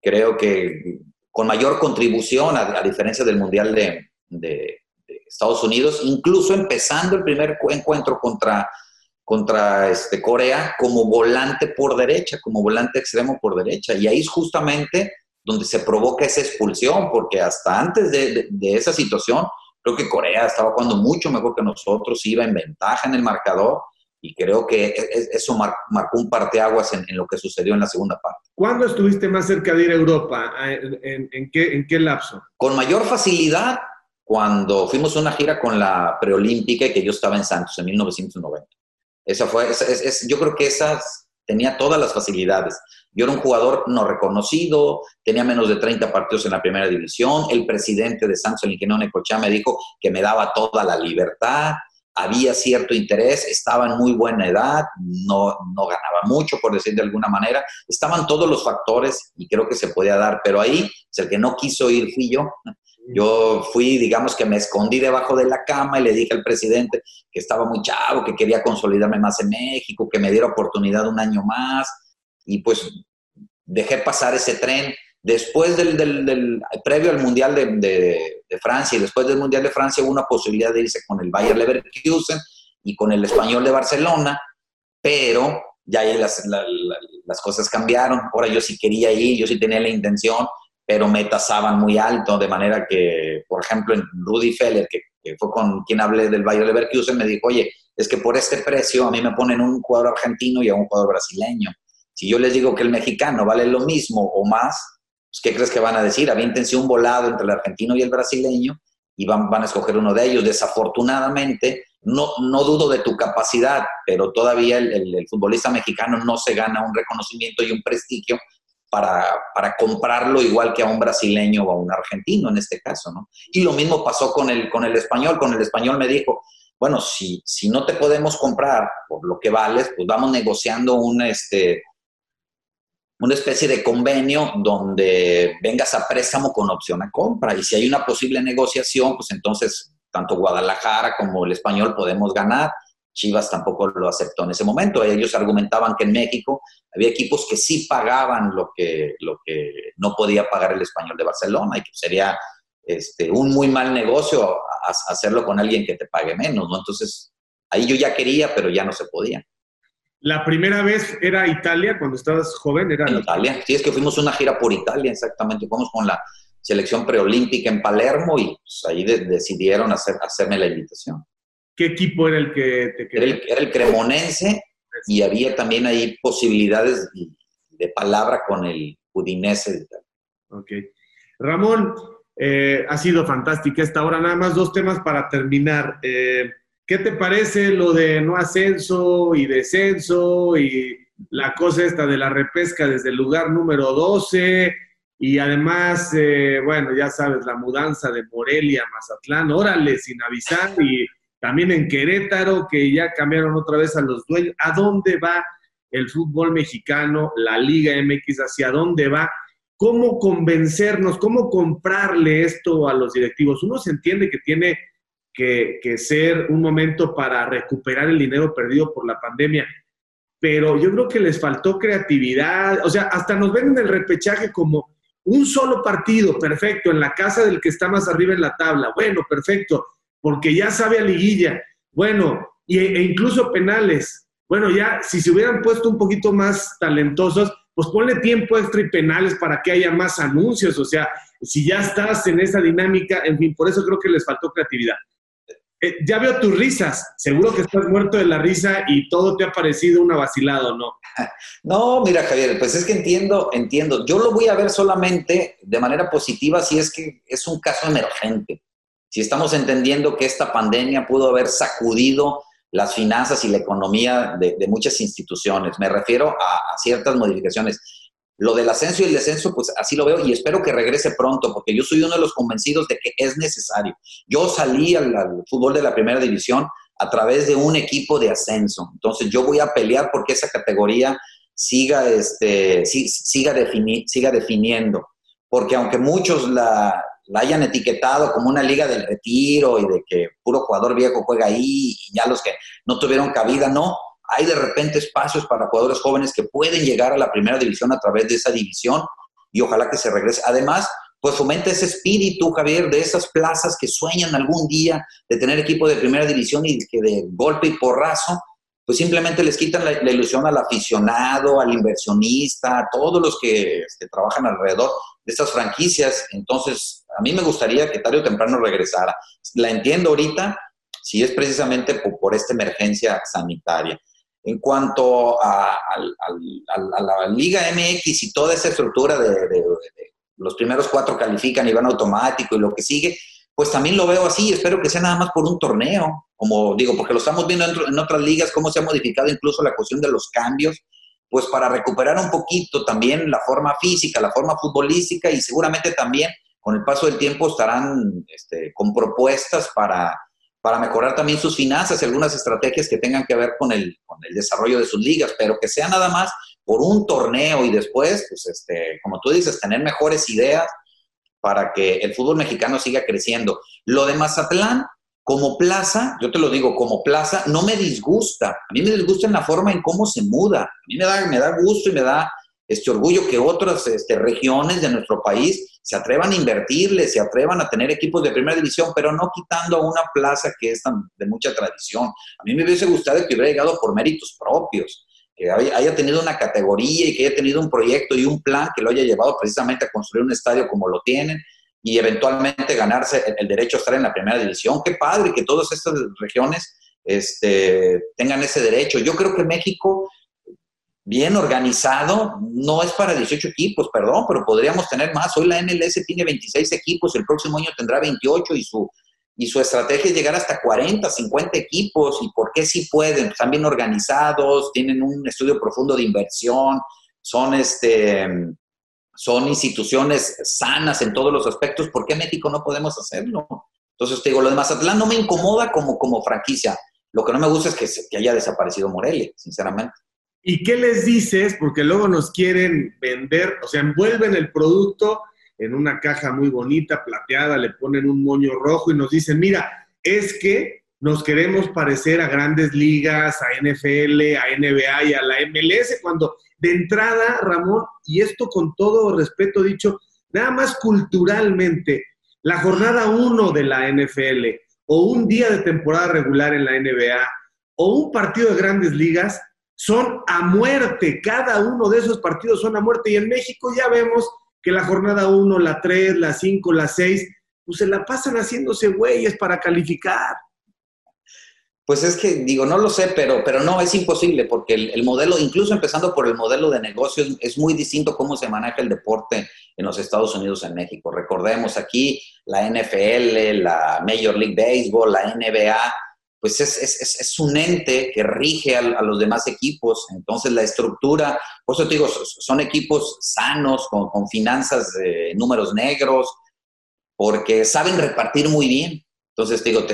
Creo que con mayor contribución, a, diferencia del Mundial de, Estados Unidos, incluso empezando el primer encuentro contra, contra este, Corea como volante por derecha, como volante extremo por derecha. Y ahí es justamente donde se provoca esa expulsión, porque hasta antes de, esa situación, creo que Corea estaba jugando mucho mejor que nosotros, iba en ventaja en el marcador y creo que e, e, eso marcó un parteaguas en, en lo que sucedió en la segunda parte. ¿Cuándo estuviste más cerca de ir a Europa? ¿En, qué, ¿En, qué, lapso? Con mayor facilidad cuando fuimos a una gira con la preolímpica y que yo estaba en Santos en 1990. Esa fue, yo creo que esas tenía todas las facilidades. Yo era un jugador no reconocido, tenía menos de 30 partidos en la primera división. El presidente de Santos, el ingeniero Necochea, me dijo que me daba toda la libertad había cierto interés, estaba en muy buena edad, no, no ganaba mucho, por decir de alguna manera. Estaban todos los factores y creo que se podía dar, pero ahí, el que no quiso ir fui yo. Yo fui, digamos que me escondí debajo de la cama y le dije al presidente que estaba muy chavo, que quería consolidarme más en México, que me diera oportunidad un año más. y pues dejé pasar ese tren. Después del, del, previo al Mundial de, de, Francia y después del Mundial de Francia hubo una posibilidad de irse con el Bayer Leverkusen y con el Español de Barcelona, pero ya ahí las, las cosas cambiaron. Ahora yo sí quería ir, yo sí tenía la intención, pero me tasaban muy alto, de manera que, por ejemplo, en Rudy Feller, que, fue con quien hablé del Bayer Leverkusen, me dijo, oye, es que por este precio a mí me ponen un jugador argentino y a un jugador brasileño. Si yo les digo que el mexicano vale lo mismo o más, pues, ¿qué crees que van a decir? Avíntense un volado entre el argentino y el brasileño y van, van a escoger uno de ellos. Desafortunadamente, no, no dudo de tu capacidad, pero todavía el, futbolista mexicano no se gana un reconocimiento y un prestigio para, para, comprarlo igual que a un brasileño o a un argentino en este caso, ¿no? Y lo mismo pasó con el, con el español, con el español me dijo, bueno, si, si no te podemos comprar por lo que vales, pues vamos negociando un, este, una especie de convenio donde vengas a préstamo con opción a compra. Y si hay una posible negociación, pues entonces tanto Guadalajara como el español podemos ganar. Chivas tampoco lo aceptó en ese momento. Ellos argumentaban que en México había equipos que sí pagaban lo que, lo que no podía pagar el español de Barcelona y que sería este, un muy mal negocio hacerlo con alguien que te pague menos, ¿no? Entonces, ahí yo ya quería, pero ya no se podía. La primera vez era Italia, cuando estabas joven, era... En Italia, sí, es que fuimos una gira por Italia, exactamente. Fuimos con la selección preolímpica en Palermo y pues, ahí decidieron hacer, hacerme la invitación. ¿Qué equipo era el que te quedó? Era el, Cremonense y había también ahí posibilidades de palabra con el Udinese. Ok. Ramón, eh, ha sido fantástica esta hora. Nada más dos temas para terminar. Eh, ¿Qué te parece lo de no ascenso y descenso y la cosa esta de la repesca desde el lugar número 12? Y además, eh, bueno, ya sabes, la mudanza de Morelia a Mazatlán, órale, sin avisar, y también en Querétaro, que ya cambiaron otra vez a los dueños. ¿A dónde va el fútbol mexicano, la Liga MX, hacia dónde va? ¿Cómo convencernos, cómo comprarle esto a los directivos? Uno se entiende que tiene que, ser un momento para recuperar el dinero perdido por la pandemia, pero yo creo que les faltó creatividad, o sea, hasta nos ven en el repechaje como un solo partido, perfecto, en la casa del que está más arriba en la tabla. Bueno, perfecto, porque ya sabe a liguilla. Bueno, y, e incluso penales. Bueno, ya si se hubieran puesto un poquito más talentosos, pues ponle tiempo extra y penales para que haya más anuncios. O sea, si ya estás en esa dinámica, en fin, por eso creo que les faltó creatividad. Eh, ya veo tus risas. Seguro que estás muerto de la risa y todo te ha parecido una vacilada, ¿no? No, mira, Javier, pues es que entiendo, entiendo. Yo lo voy a ver solamente de manera positiva si es que es un caso emergente. Si estamos entendiendo que esta pandemia pudo haber sacudido las finanzas y la economía de, muchas instituciones. Me refiero a ciertas modificaciones. Lo del ascenso y el descenso, pues así lo veo y espero que regrese pronto, porque yo soy uno de los convencidos de que es necesario. Yo salí al, fútbol de la primera división a través de un equipo de ascenso. Entonces yo voy a pelear porque esa categoría siga, este, siga, siga definiendo. Porque aunque muchos la, la, hayan etiquetado como una liga del retiro y de que puro jugador viejo juega ahí y ya los que no tuvieron cabida, no hay de repente espacios para jugadores jóvenes que pueden llegar a la primera división a través de esa división y ojalá que se regrese. Además, pues fomenta ese espíritu, Javier, de esas plazas que sueñan algún día de tener equipo de primera división y que de golpe y porrazo, pues simplemente les quitan la, ilusión al aficionado, al inversionista, a todos los que este, trabajan alrededor de estas franquicias. Entonces, a mí me gustaría que tarde o temprano regresara. La entiendo ahorita, si es precisamente por esta emergencia sanitaria. En cuanto a, la Liga MX y toda esa estructura de, los primeros cuatro califican y van automático y lo que sigue, pues también lo veo así. Espero que sea nada más por un torneo, como digo, porque lo estamos viendo en, otras ligas, cómo se ha modificado incluso la cuestión de los cambios, pues para recuperar un poquito también la forma física, la forma futbolística y seguramente también con el paso del tiempo estarán este, con propuestas para para mejorar también sus finanzas y algunas estrategias que tengan que ver con el, con el desarrollo de sus ligas, pero que sea nada más por un torneo y después, pues, este, como tú dices, tener mejores ideas para que el fútbol mexicano siga creciendo. Lo de Mazatlán, como plaza, yo te lo digo, como plaza, no me disgusta. A mí me disgusta en la forma en cómo se muda. A mí me da, me da gusto y me da este orgullo que otras este, regiones de nuestro país se atrevan a invertirle, se atrevan a tener equipos de primera división, pero no quitando a una plaza que es de mucha tradición. A mí me hubiese gustado que hubiera llegado por méritos propios, que haya tenido una categoría y que haya tenido un proyecto y un plan que lo haya llevado precisamente a construir un estadio como lo tienen y eventualmente ganarse el, derecho a estar en la primera división. Qué padre que todas estas regiones este, tengan ese derecho. Yo creo que México bien organizado, no es para 18 equipos, perdón, pero podríamos tener más. Hoy la MLS tiene 26 equipos, el próximo año tendrá 28 y su, y su estrategia es llegar hasta 40, 50 equipos. ¿Y por qué sí pueden? Están bien organizados, tienen un estudio profundo de inversión, son, este, son instituciones sanas en todos los aspectos. ¿Por qué México no podemos hacerlo? Entonces te digo, lo de Mazatlán no me incomoda como, como franquicia. Lo que no me gusta es que, que haya desaparecido Morelia, sinceramente. ¿Y qué les dices? Porque luego nos quieren vender, o sea, envuelven el producto en una caja muy bonita, plateada, le ponen un moño rojo y nos dicen, mira, es que nos queremos parecer a grandes ligas, a NFL, a NBA y a la MLS, cuando de entrada, Ramón, y esto con todo respeto dicho, nada más culturalmente, la jornada 1 de la NFL o un día de temporada regular en la NBA o un partido de grandes ligas son a muerte, cada uno de esos partidos son a muerte. Y en México ya vemos que la jornada 1, la 3, la 5, la 6, pues se la pasan haciéndose güeyes para calificar. Pues es que digo, no lo sé, pero, pero no, es imposible porque el, modelo, incluso empezando por el modelo de negocios, es muy distinto cómo se maneja el deporte en los Estados Unidos, en México. Recordemos aquí la NFL, la Major League Baseball, la NBA, pues es, un ente que rige a, los demás equipos. Entonces la estructura, por eso te digo, son equipos sanos, con, finanzas de números negros, porque saben repartir muy bien. Entonces te digo,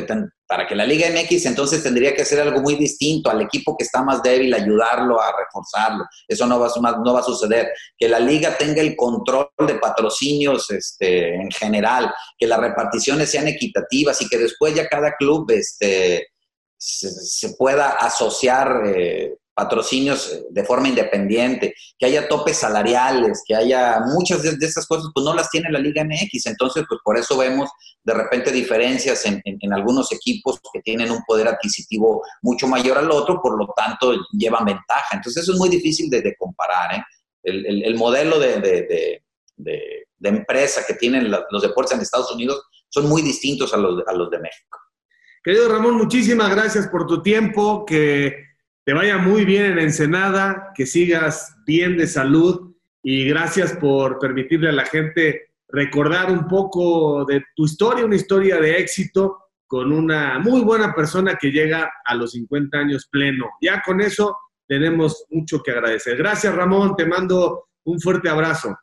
para que la Liga MX entonces tendría que hacer algo muy distinto al equipo que está más débil, ayudarlo a reforzarlo. Eso no va, no va a suceder. Que la liga tenga el control de patrocinios este, en general, que las reparticiones sean equitativas y que después ya cada club este, se, pueda asociar eh, patrocinios eh, de forma independiente, que haya topes salariales, que haya muchas de, esas cosas, pues no las tiene la Liga MX. Entonces, pues por eso vemos de repente diferencias en, algunos equipos que tienen un poder adquisitivo mucho mayor al otro, por lo tanto llevan ventaja. Entonces, eso es muy difícil de, comparar. ¿eh? El, modelo de, empresa que tienen los deportes en Estados Unidos son muy distintos a los, a los de México. Querido Ramón, muchísimas gracias por tu tiempo, que te vaya muy bien en Ensenada, que sigas bien de salud y gracias por permitirle a la gente recordar un poco de tu historia, una historia de éxito con una muy buena persona que llega a los 50 años pleno. Ya con eso tenemos mucho que agradecer. Gracias Ramón, te mando un fuerte abrazo.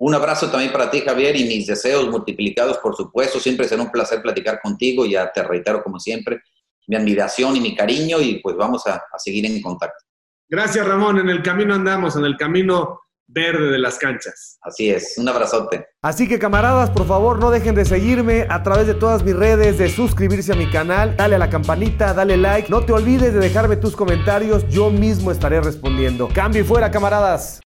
Un abrazo también para ti, Javier, y mis deseos multiplicados, por supuesto. Siempre será un placer platicar contigo. Ya te reitero, como siempre, mi admiración y mi cariño, y pues vamos a, seguir en contacto. Gracias, Ramón. En el camino andamos, en el camino verde de las canchas. Así es, un abrazote. Así que camaradas, por favor, no dejen de seguirme a través de todas mis redes, de suscribirse a mi canal, dale a la campanita, dale like, no te olvides de dejarme tus comentarios, yo mismo estaré respondiendo. Cambio y fuera, camaradas.